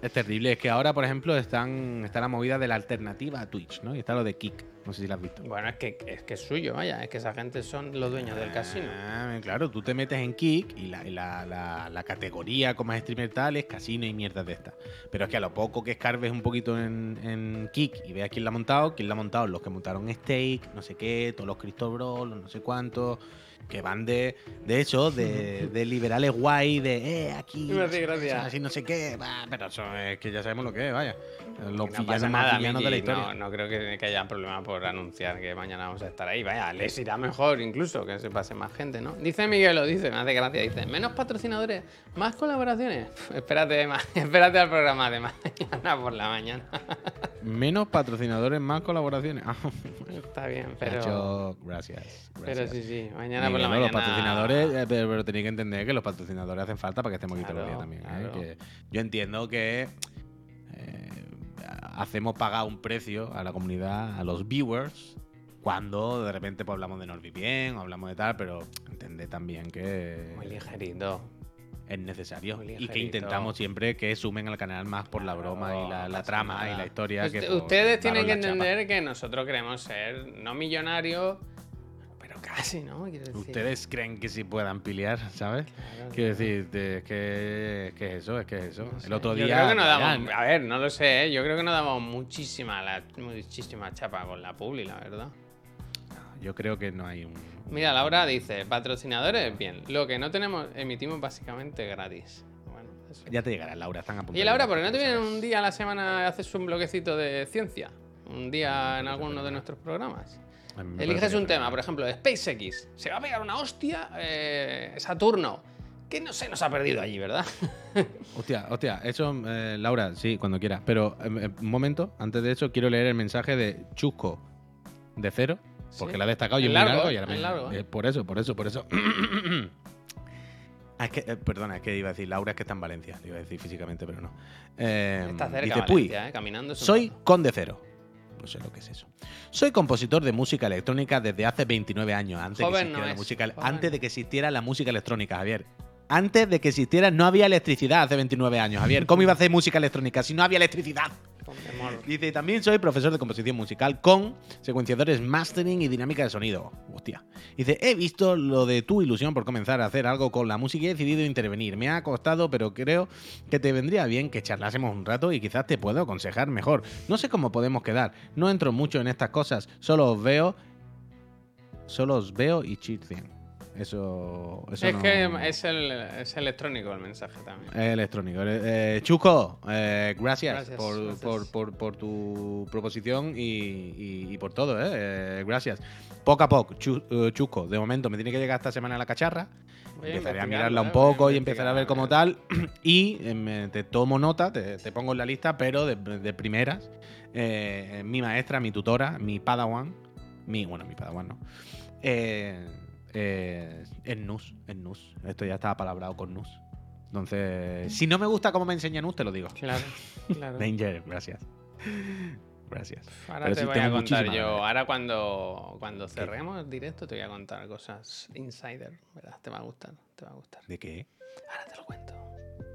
B: Es terrible. Es que ahora, por ejemplo, están, está la movida de la alternativa a Twitch, ¿no? Y está lo de Kick. No sé si lo has visto.
A: Bueno, es que es que es suyo, vaya, es que esa gente son los dueños del casino.
B: Ah, claro, tú te metes en Kick y la, y la- la- la categoría como es streamer tal es casino y mierdas de estas. Pero es que a lo poco que escarbes un poquito en, en Kick y veas quién la ha montado, quién la ha montado, los que montaron Stake, no sé qué, todos los Cristo Bros, los no sé cuántos, que van de, de hecho, de, de liberales guay, de eh, aquí,
A: Me hace gracia.
B: así no sé qué, bah, pero eso es que ya sabemos lo que es, vaya. Los
A: Que no
B: villanos
A: pasa nada,
B: villanos de la
A: Miki,
B: historia.
A: no, no creo que, que haya problema por anunciar que mañana vamos a estar ahí. Vaya, les irá mejor incluso que se pase más gente, ¿no? Dice Miguel, lo dice, me hace gracia, dice, menos patrocinadores, más colaboraciones. Espérate, espérate al programa de mañana por la mañana.
B: Menos patrocinadores, más colaboraciones.
A: Está bien, pero,
B: Nacho, gracias.
A: pero sí, sí, mañana por
B: Miguel,
A: la
B: no,
A: mañana.
B: Los patrocinadores, eh, pero, pero tenéis que entender que los patrocinadores hacen falta para que estemos aquí
A: Claro,
B: también. ¿eh?
A: claro.
B: Que yo entiendo que eh, hacemos pagar un precio a la comunidad, a los viewers, cuando de repente pues, hablamos de NordVPN o hablamos de tal, pero entended también que
A: Muy ligerito.
B: es necesario
A: muy
B: y que intentamos siempre que sumen al canal más por la broma y la, trama
A: nada.
B: y la historia.
A: Usted-
B: que por
A: ustedes tienen que
B: chapa.
A: entender que nosotros queremos ser no millonarios, casi, ¿no? Decir.
B: Ustedes creen que sí puedan piliar, ¿sabes?
A: Claro,
B: Quiero
A: claro.
B: decir, de- es que, es que es eso, es que es eso.
A: No
B: El
A: sé.
B: otro
A: Yo
B: día.
A: creo que no
B: ya,
A: damos, a ver, no lo sé, ¿eh? yo creo que no damos muchísima, la- muchísima chapa con la publi, la verdad.
B: yo creo que no hay un.
A: Mira, Laura dice, patrocinadores, bien. Lo que no tenemos, emitimos básicamente gratis. Bueno, eso.
B: Ya te llegará, Laura, están a punto
A: Y Laura, ¿por qué no te vienen un día a la semana y haces un bloquecito de ciencia? Un día en alguno de nuestros programas. Eliges un tema, por ejemplo, de SpaceX. Se va a pegar una hostia eh, Saturno. Que no sé, nos ha perdido allí, ¿verdad?
B: Hostia, hostia, eso, eh, Laura, sí, cuando quieras. Pero eh, eh, un momento, antes de eso, quiero leer el mensaje de Chusco de Cero, Porque
A: Sí.
B: la he destacado y es
A: Es
B: muy
A: largo,
B: largo y me-
A: largo.
B: eh, por eso, por eso, por eso. Ah, es que, eh, perdona, es que iba a decir Laura es que está en Valencia. Le iba a decir físicamente, pero no. Eh,
A: Está cerca,
B: dice, "Puy,
A: Valencia, ¿eh? Caminando.
B: soy. Conde Cero. No sé lo que es eso. Soy compositor de música electrónica desde hace 29 años, antes, de que
A: Joven
B: existiera
A: no
B: la
A: es,
B: música,
A: joven
B: antes de que existiera la música electrónica, Javier. Antes de que existiera, no había electricidad hace 29 años, Javier. ¿Cómo iba a hacer música electrónica si no había electricidad? Dice, también soy profesor de composición musical con secuenciadores mastering y dinámica de sonido. Hostia. Dice, he visto lo de tu ilusión por comenzar a hacer algo con la música y he decidido intervenir. Me ha costado, pero creo que te vendría bien que charlásemos un rato y quizás te puedo aconsejar mejor. No sé cómo podemos quedar. No entro mucho en estas cosas. Solo os veo. Solo os veo y chircien. Eso, eso
A: Es
B: no-
A: que es, el, es electrónico el mensaje también.
B: es electrónico. Eh, eh, Chuco, eh, gracias,
A: Gracias,
B: por,
A: gracias.
B: Por, por- por tu proposición y, y- y por todo, ¿eh? Eh, Gracias. Poco a poco, eh, Chuco, de momento me tiene que llegar esta semana la cacharra.
A: Voy
B: Empezaré a mirarla un poco y empezar a ver como tal. Y me- te tomo nota, te, te pongo en la lista, pero de, de primeras. mi maestra, mi tutora, mi padawan. Mi, bueno, mi padawan no. Eh, eh, es Nus, es Nus. Esto ya estaba palabrado con Nus. Entonces, si no me gusta cómo me enseña Nus, te lo digo.
A: Claro, claro.
B: Danger, gracias. Gracias.
A: Ahora
B: Pero
A: te
B: sí
A: voy a contar yo. Ahora cuando, cuando cerremos el directo te voy a contar cosas insider, ¿verdad? Te va a gustar, te va a gustar.
B: ¿De qué?
A: Ahora te lo cuento.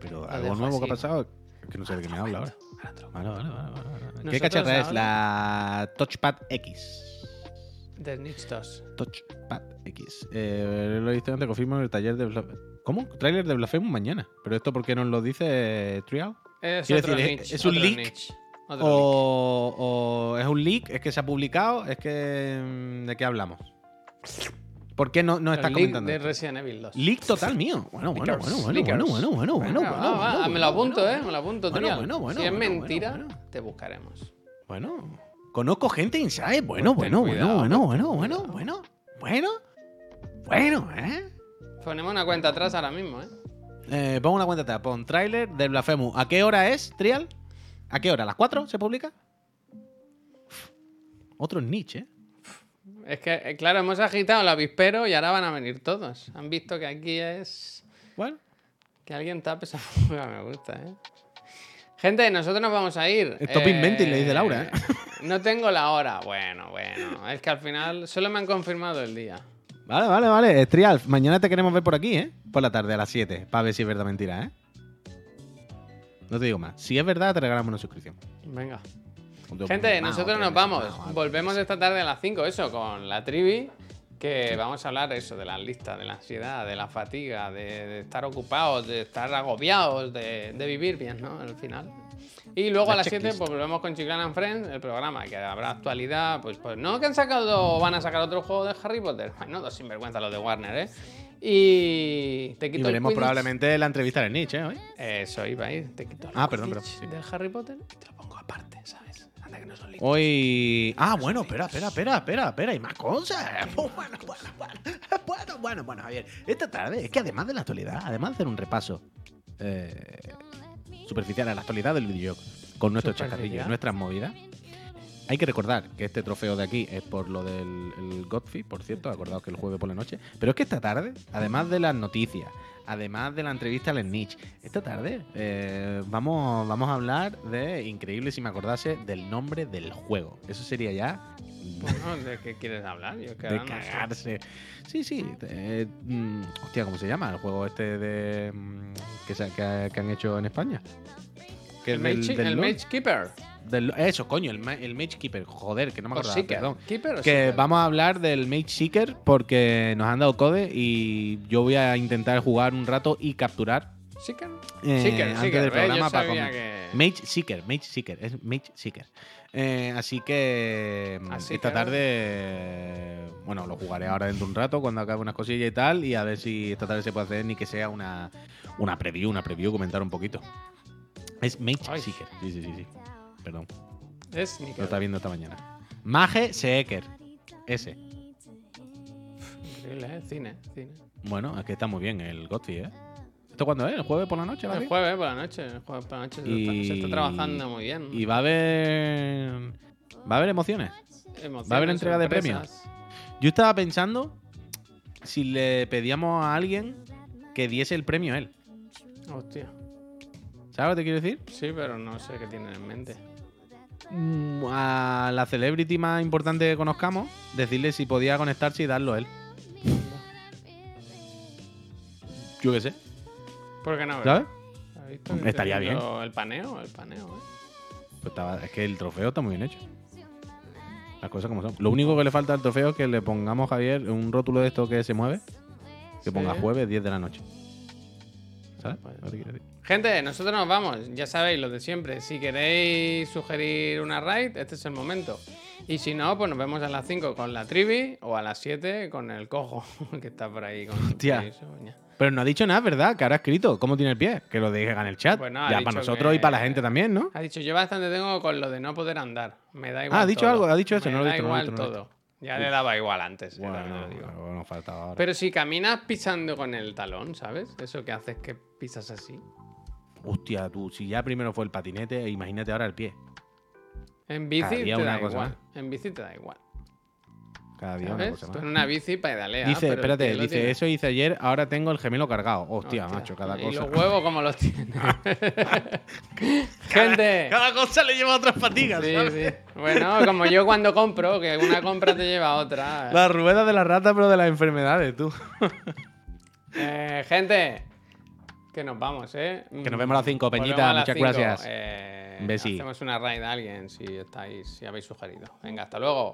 B: Pero
A: Lo
B: algo nuevo que ha pasado. Que no sé de qué me habla ahora.
A: Ahora te lo
B: Vale, vale, vale, vale, vale. ¿Qué cacharra es? La Touchpad X.
A: De Snitch 2.
B: Touchpad X. Eh, lo visto antes, confirmo en el taller de Blasphemous. ¿Cómo? Trailer de Blasphemous mañana. ¿Pero esto por qué nos lo dice Trial?
A: Es otro
B: decir, ¿es-
A: niche,
B: es un
A: otro
B: leak?
A: niche, otro leak.
B: O, o es un leak? ¿Es que se ha publicado? ¿Es que. mm, ¿De qué hablamos? ¿Por qué no, no estás
A: leak
B: comentando?
A: de? Resident Evil 2.
B: Leak total mío. Bueno, bueno, bueno, bueno, bueno, bueno, bueno, bueno, bueno, bueno,
A: me lo apunto,
B: bueno,
A: ¿eh? Me lo apunto,
B: bueno,
A: Trial.
B: bueno, bueno,
A: Si es
B: bueno,
A: mentira,
B: bueno, bueno.
A: te buscaremos.
B: Bueno, conozco gente inside. Bueno,
A: Pues
B: bueno,
A: cuidado,
B: bueno,
A: pues
B: bueno, bueno,
A: cuidado.
B: bueno, bueno, bueno, ¿eh?
A: Ponemos una cuenta atrás ahora mismo, ¿eh?
B: Eh, pongo una cuenta atrás, pon trailer del Blasphemous. ¿A qué hora es, Trial? ¿A qué hora? ¿A las 4 se publica? Uf, Otro niche, ¿eh?
A: Es que, eh, claro, hemos agitado el avispero y ahora van a venir todos. Han visto que aquí es.
B: Bueno,
A: Que alguien tape esa fuga, me gusta, ¿eh? Gente, nosotros nos vamos a ir.
B: Stop inventing, le dice Laura, ¿eh?
A: No tengo la hora. Bueno, bueno. Es que al final solo me han confirmado el día.
B: vale, vale, vale. Eh, Trial, mañana te queremos ver por aquí, ¿eh? Por la tarde a las 7, para ver si es verdad o mentira, ¿eh? No te digo más. Si es verdad, te regalamos una suscripción.
A: Venga. Gente, nosotros nos vamos. Volvemos esta tarde a las 5, eso, con la trivi. Que vamos a hablar eso, de las listas, de la ansiedad, de la fatiga, de, de estar ocupados, de estar agobiados, de, de vivir bien, ¿no? Al final. Y luego
B: La
A: a las 7
B: checklist.
A: pues volvemos con Chiclana and Friends, el programa, que habrá actualidad, pues, pues no que han sacado, van a sacar otro juego de Harry Potter. Bueno, dos sinvergüenza los de Warner, ¿eh? Y te
B: Y
A: quito
B: veremos
A: el
B: probablemente la entrevista del Nietzsche, ¿eh? hoy.
A: Eso iba a ir, te quito el
B: Ah, perdón, perdón, sí.
A: del Harry Potter y te lo
B: Hoy. Ah, bueno, espera, espera, espera, espera, espera, hay más cosas. Bueno, bueno, bueno, bueno, bueno, Javier. Esta tarde, es que además de la actualidad, además de hacer un repaso eh, superficial a la actualidad del videojuego con nuestros chascarrillos, nuestras movidas, hay que recordar que este trofeo de aquí es por lo del el Godfrey, por cierto, acordaos que el jueves por la noche. Pero es que esta tarde, además de las noticias, además de la entrevista al Niche, esta tarde eh, vamos, vamos a hablar de, increíble si me acordase, del nombre del juego. Eso sería ya
A: Bueno, ¿de qué quieres hablar? Yo que
B: de
A: sé.
B: cagarse. Sí, sí. eh, mm, hostia, ¿cómo se llama? El juego este de mm, que, se- que que han hecho en España. Que
A: El,
B: es del-
A: Mage,
B: del
A: el
B: LoL.
A: Mage Keeper.
B: Del- eso, coño, el, el Mage Keeper. Joder, que no me
A: O
B: acordaba,
A: Seeker.
B: perdón.
A: Keeper o
B: Que
A: Seeker.
B: vamos a hablar del Mage Seeker porque nos han dado code y yo voy a intentar jugar un rato y capturar
A: Seeker.
B: eh,
A: Seeker,
B: antes
A: Seeker,
B: del
A: ¿ves?
B: programa para
A: que...
B: Mage Seeker, Mage Seeker, es Mage Seeker. Eh, así que mm,
A: Así
B: esta
A: que-
B: tarde, eh, bueno, lo jugaré ahora dentro de un rato cuando acabe unas cosillas y tal, y a ver si esta tarde se puede hacer ni que sea una, una preview, una preview, comentar un poquito. Es Mage
A: Ay.
B: Seeker, sí, sí, sí, sí. Perdón,
A: Es
B: lo está viendo esta mañana. Mage Seeker, ese.
A: Increíble, ¿eh? Cine, cine.
B: Bueno, es que está muy bien el Godfrey, ¿eh? ¿Esto cuándo es? ¿El jueves por la noche?
A: El jueves por la noche. El jueves por la noche se, está, se está
B: Y-
A: trabajando muy bien.
B: Y va a haber. Va a haber emociones.
A: Emociones,
B: va a haber entrega de
A: sorpresas.
B: Yo estaba pensando si le pedíamos a alguien que diese el premio a él.
A: Hostia.
B: ¿Sabes lo que te quiero decir?
A: Sí, pero no sé qué tienen en mente.
B: Mm, A la celebrity más importante que conozcamos, decirle si podía conectarse y darlo a él. Yo qué sé,
A: ¿Por qué no?
B: ¿sabes?
A: ¿Has visto que estoy
B: Estaría bien.
A: El paneo, el paneo, ¿eh?
B: Pues estaba- es que el trofeo está muy bien hecho. Las cosas como son. Lo único que le falta al trofeo es que le pongamos, Javier, un rótulo de esto que se mueve. Que ponga
A: Sí.
B: jueves 10 de la noche. ¿Sabes?
A: Pues-
B: Lo que te quiero decir.
A: Gente, nosotros nos vamos. Ya sabéis lo de siempre. Si queréis sugerir una raid, este es el momento. Y si no, pues nos vemos a las 5 con la trivi o a las 7 con el cojo que está por ahí con
B: Hostia. Pero no ha dicho nada, ¿verdad? Que ahora ha escrito. ¿Cómo tiene el pie? Que lo diga en el chat.
A: Pues no,
B: ya para nosotros
A: que-
B: y para la gente también, ¿no?
A: Ha dicho, yo bastante tengo con lo de no poder andar. Me da igual.
B: Ah, ha dicho
A: todo.
B: algo, ha dicho eso,
A: Me
B: no lo he visto, no lo he
A: igual
B: visto, no lo he
A: todo. Ya le daba igual antes.
B: Bueno,
A: digo.
B: faltaba ahora.
A: Pero si caminas pisando con el talón, ¿sabes? Eso que haces que pisas así.
B: Hostia, tú, si ya primero fue el patinete, imagínate ahora el pie.
A: En bici
B: Cada
A: te da igual. En bici te da igual.
B: Cada día una cosa
A: Tú
B: más.
A: en una bici pedaleas.
B: Dice,
A: pero
B: espérate, dice, eso hice ayer, ahora tengo el gemelo cargado. Hostia,
A: Hostia,
B: macho, cada
A: y
B: cosa.
A: los huevos como los tiene. Gente.
B: Cada cosa le lleva otras fatigas.
A: Sí,
B: ¿sabes?
A: sí. Bueno, como yo cuando compro, que una compra te lleva a otra.
B: La rueda de la rata, pero de las enfermedades, tú.
A: Eh, gente, que nos vamos, ¿eh?
B: Que nos vemos a las cinco,
A: Volvemos
B: Peñita,
A: a las
B: muchas
A: cinco.
B: gracias.
A: Eh, hacemos una raid a alguien si estáis, si habéis sugerido. Venga, hasta luego.